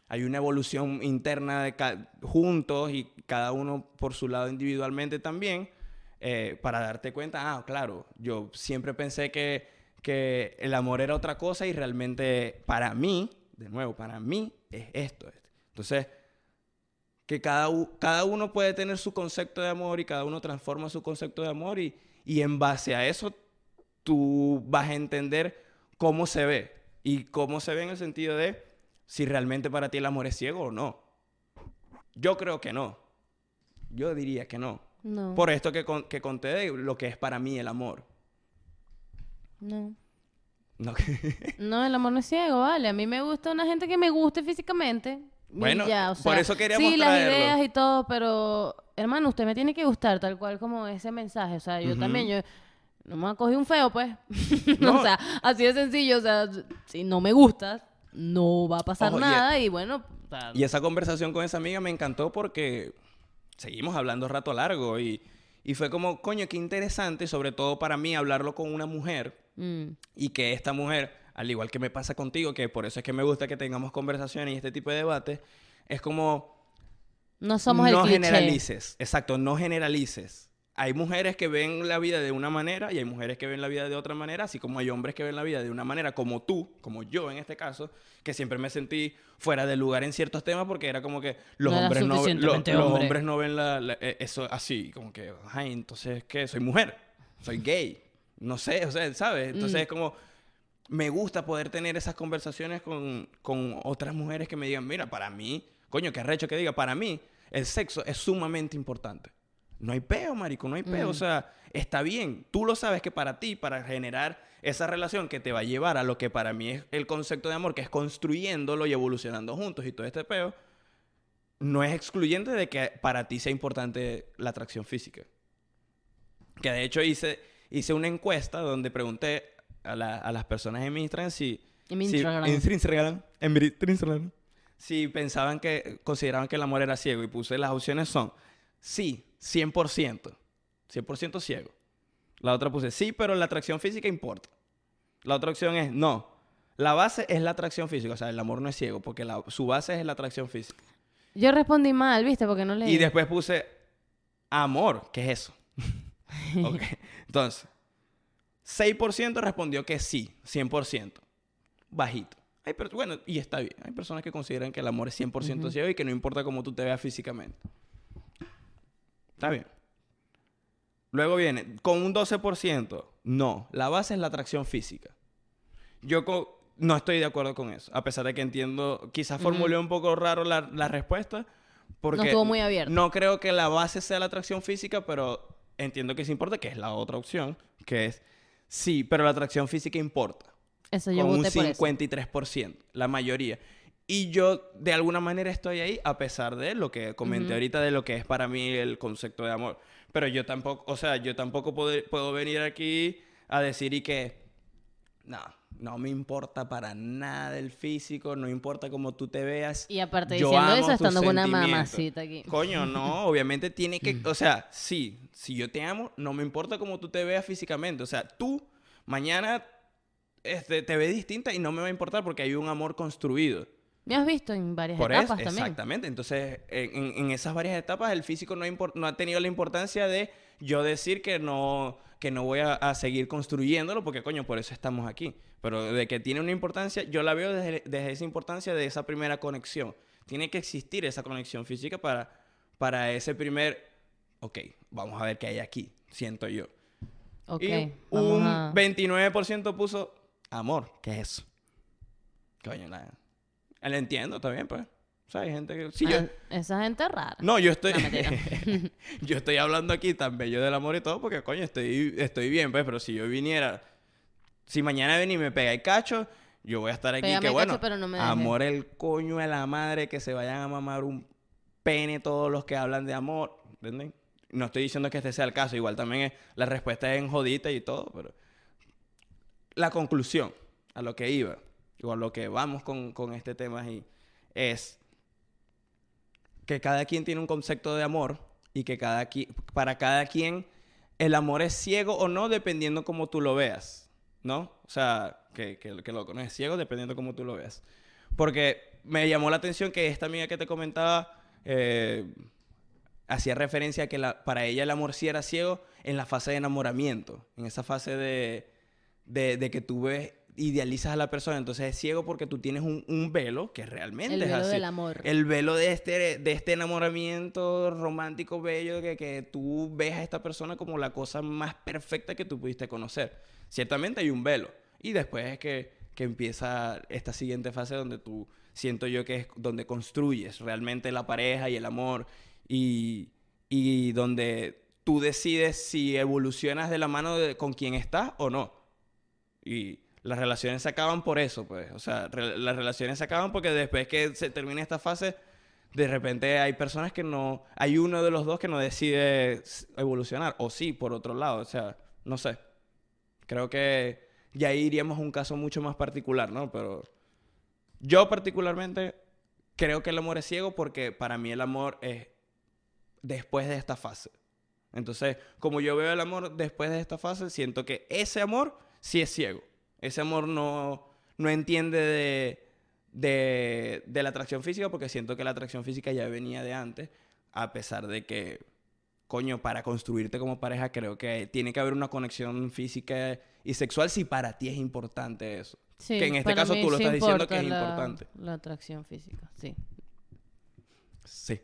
hay una evolución interna de juntos y cada uno por su lado individualmente también eh, para darte cuenta, ah, claro, yo siempre pensé que, que el amor era otra cosa y realmente para mí, de nuevo, para mí es esto. Entonces, que cada, cada uno puede tener su concepto de amor y cada uno transforma su concepto de amor y, y en base a eso tú vas a entender cómo se ve y cómo se ve en el sentido de si realmente para ti el amor es ciego o no. Yo creo que no. Yo diría que no. No, Por esto que, con- que conté de lo que es para mí el amor. no. No, No, el amor no es ciego, vale. A mí me gusta una gente que me guste físicamente. Bueno, ya, o por sea, eso queríamos Sí, las ideas y todo, pero hermano, usted me tiene que gustar tal cual como ese mensaje. O sea, yo también, yo no me coger un feo, pues. No. o sea, así de sencillo. O sea, si no me gustas, no va a pasar Ojo, y- nada y bueno. o sea, Y esa conversación con esa amiga me encantó porque seguimos hablando rato largo y, y fue como, coño, qué interesante, sobre todo para mí, hablarlo con una mujer mm, y que esta mujer, al igual que me pasa contigo, que por eso es que me gusta que tengamos conversaciones y este tipo de debates, es como no somos el no generalices. Exacto, no generalices. Hay mujeres que ven la vida de una manera y hay mujeres que ven la vida de otra manera, así como hay hombres que ven la vida de una manera, como tú, como yo en este caso, que siempre me sentí fuera de lugar en ciertos temas porque era como que los No hombres no lo- los hombre. hombres no ven la- la- eh, eso así, como que, ay, entonces qué, soy mujer, soy gay, no sé, o sea, ¿sabes? Entonces Mm. es como me gusta poder tener esas conversaciones con, con otras mujeres que me digan, mira, para mí, coño, qué arrecho que diga, para mí el sexo es sumamente importante. No hay peo, marico, no hay peo. O sea, está bien. Tú lo sabes que para ti, para generar esa relación que te va a llevar a lo que para mí es el concepto de amor, que es construyéndolo y evolucionando juntos y todo este peo, no es excluyente de que para ti sea importante la atracción física. Que de hecho hice, hice una encuesta donde pregunté a, la- a las personas en mi Instagram si... En mi si- Instagram. en Instagram. En mi Instagram. Si pensaban que... Consideraban que el amor era ciego. Y puse las opciones son... Sí, 100%. 100% ciego. La otra puse sí, pero la atracción física importa. La otra opción es no. La base es la atracción física. O sea, el amor no es ciego porque la- su base es la atracción física. Yo respondí mal, ¿viste? Porque no leí. Y después puse amor. ¿Qué es eso? Ok. Entonces, 6% respondió que sí, 100%. Bajito. Bueno, y está bien. Hay personas que consideran que el amor es 100% ciego y que no importa cómo tú te veas físicamente. Está bien. Luego viene, con un 12%, no. La base es la atracción física. Yo no estoy de acuerdo con eso. A pesar de que entiendo, quizás formulé un poco raro la, la respuesta. Porque No estuvo muy abierto. No creo que la base sea la atracción física, pero entiendo que es importante, que es la otra opción, que es Sí, pero la atracción física importa. Eso yo con un voté por eso. 53%, la mayoría. Y yo de alguna manera estoy ahí a pesar de lo que comenté ahorita de lo que es para mí el concepto de amor. Pero yo tampoco, o sea, yo tampoco puedo, puedo venir aquí a decir y que no, no me importa para nada el físico, no importa cómo tú te veas. Y aparte Yo diciendo eso, estando con una mamacita aquí. Coño, no, obviamente tiene que, Mm. o sea, sí, si yo te amo, no me importa cómo tú te veas físicamente, o sea, tú mañana este, te ves distinta y no me va a importar porque hay un amor construido. Me has visto en varias Por eso, etapas también. exactamente. Entonces, en, en- esas varias etapas, el físico no, ha no ha tenido la importancia de yo decir que no, que no voy a, a seguir construyéndolo, porque coño, por eso estamos aquí. Pero de que tiene una importancia, yo la veo desde, desde esa importancia de esa primera conexión. Tiene que existir esa conexión física para, para ese primer, ok, vamos a ver qué hay aquí, siento yo. Ok, y un a... 29% puso amor. ¿Qué es eso? Coño, nada. Lo entiendo, está bien, pues. O sea, hay gente que... Si yo... Ah, Esa gente rara. No, yo estoy... No, yo estoy hablando aquí tan bello del amor y todo porque, coño, estoy, estoy bien, pues. Pero si yo viniera... Si mañana ven y me pega el cacho, yo voy a estar aquí. Pégame que bueno, cacho, pero no me dejes. amor el coño de la madre, que se vayan a mamar un pene todos los que hablan de amor. ¿Entienden? No estoy diciendo que este sea el caso. Igual también es- la respuesta es en jodita y todo, pero... La conclusión a lo que iba, o a lo que vamos con, con este tema y es que cada quien tiene un concepto de amor y que cada qui- para cada quien el amor es ciego o no dependiendo cómo tú lo veas, ¿no? O sea, que, que, que loco, no es ciego dependiendo cómo tú lo veas. Porque me llamó la atención que esta amiga que te comentaba eh, hacía referencia a que la- para ella el amor sí era ciego en la fase de enamoramiento, en esa fase de, de que tú ves, idealizas a la persona, entonces es ciego porque tú tienes un, un velo que realmente El es velo del amor. El velo de este, de este enamoramiento romántico bello que, que tú ves a esta persona como la cosa más perfecta que tú pudiste conocer. Ciertamente hay un velo. Y después es que, que empieza esta siguiente fase donde tú, siento yo que es donde construyes realmente la pareja y el amor y, y donde tú decides si evolucionas de la mano de, con quien estás o no. Y las relaciones se acaban por eso, pues. O sea, re- las relaciones se acaban porque después que se termina esta fase, de repente hay personas que no... Hay uno de los dos que no decide evolucionar. O sí, por otro lado. O sea, no sé. Creo que ya iríamos a un caso mucho más particular, ¿no? Pero yo particularmente creo que el amor es ciego porque para mí el amor es después de esta fase. Entonces, como yo veo el amor después de esta fase, siento que ese amor sí es ciego. Ese amor no, no entiende de, de, de la atracción física porque siento que la atracción física ya venía de antes, a pesar de que, coño, para construirte como pareja creo que tiene que haber una conexión física y sexual si para ti es importante eso. Sí, que en este caso tú lo estás diciendo que es la- importante. La atracción física, sí. Sí.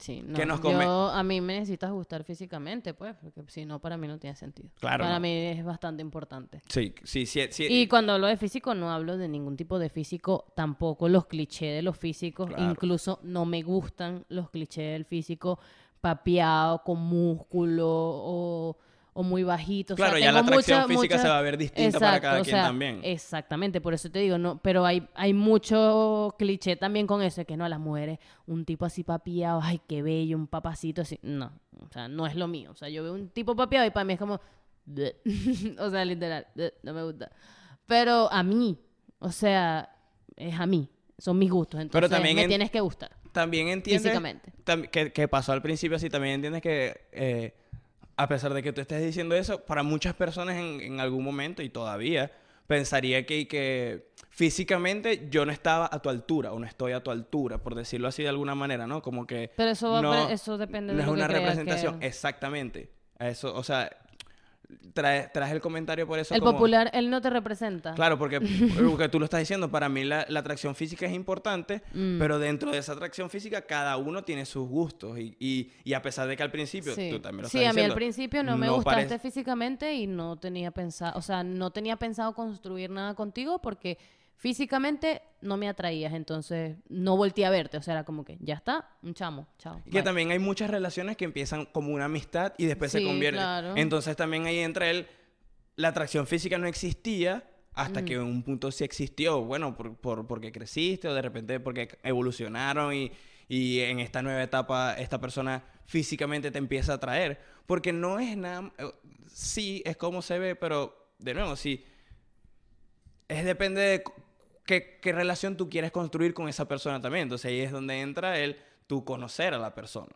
Sí, no. ¿Qué nos come- Yo, a mí me necesitas gustar físicamente, pues, porque si no, para mí no tiene sentido. Claro, Para no. mí es bastante importante. Sí, sí, sí. sí. Y cuando hablo de físico, no hablo de ningún tipo de físico, tampoco los clichés de los físicos. Claro. Incluso no me gustan los clichés del físico papeado, con músculo o, o muy bajito. O sea, Claro, ya la atracción mucha- física mucha- se va a ver distinta para cada o quien también. Exactamente, por eso te digo, no, pero hay, hay mucho cliché también con eso, que no, las mujeres, un tipo así papiado, ay, qué bello, un papacito así. No, o sea, no es lo mío. O sea, yo veo un tipo papiado y para mí es como, o sea, literal, no me gusta. Pero a mí, o sea, es a mí, son mis gustos, entonces también me en- tienes que gustar. también entiendes Físicamente. tam- que, que pasó al principio así también entiendes que eh, a pesar de que tú estés diciendo eso para muchas personas en, en algún momento y todavía pensaría que, que físicamente yo no estaba a tu altura o no estoy a tu altura por decirlo así de alguna manera no como que Pero eso, va- no, eso depende no de es lo que una representación que- exactamente. A eso o sea traes traes el comentario por eso El como- popular, él no te representa. Claro, porque lo que tú lo estás diciendo, para mí la, la atracción física es importante, Mm. pero dentro de esa atracción física cada uno tiene sus gustos y, y, y a pesar de que al principio Sí, tú también lo Sí, a mí al principio no me no gustaste físicamente y no tenía pensado, o sea, no tenía pensado construir nada contigo porque físicamente no me atraías, entonces no volteé a verte, o sea, era como que ya está, un chamo, chao. Y que también hay muchas relaciones que empiezan como una amistad y después se convierten. claro. Entonces también ahí entra el la atracción física no existía hasta que en un punto sí existió. Bueno, por, por- porque creciste o de repente porque evolucionaron y, y en esta nueva etapa esta persona físicamente te empieza a atraer. Porque no es nada... eh, Sí, es como se ve, pero de nuevo, sí. Es depende de qué, qué relación tú quieres construir con esa persona también. Entonces ahí es donde entra el tú conocer a la persona.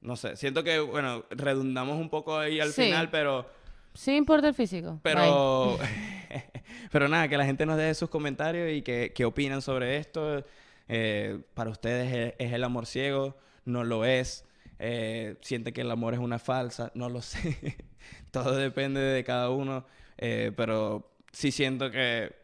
No sé, siento que, bueno, redundamos un poco ahí al Sí. final, pero... Sí importa el físico. Pero, pero nada, que la gente nos deje sus comentarios y que, qué opinan sobre esto. Eh, para ustedes es, es el amor ciego, no lo es. Eh, siente que el amor es una falsa, no lo sé. Todo depende de cada uno. Eh, pero sí siento que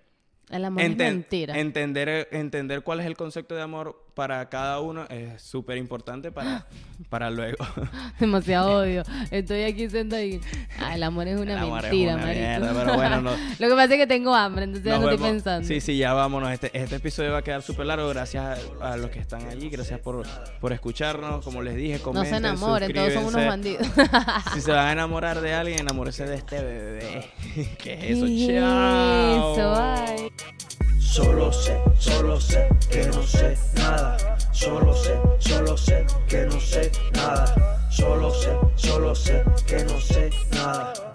El amor es mentira. entender, entender cuál es el concepto de amor para cada uno es súper importante para, para luego. Demasiado odio. Estoy aquí sentadita. Ah, el amor es una El amor es mentira, una marico. mierda, pero bueno, no- Lo que pasa es que tengo hambre, entonces ya no estoy pensando. Sí, sí, ya vámonos. Este, este episodio va a quedar súper largo. Gracias a, a los que están allí. Gracias por, por escucharnos. Como les dije, no comenten, se enamoren, todos son unos bandidos. Si se van a enamorar de alguien, enamórese de este bebé. ¿Qué es eso? ¿Qué es Chao. eso? Ay. Solo sé, solo sé que no sé nada. Solo sé, solo sé que no sé nada. Solo sé, solo sé que no sé nada.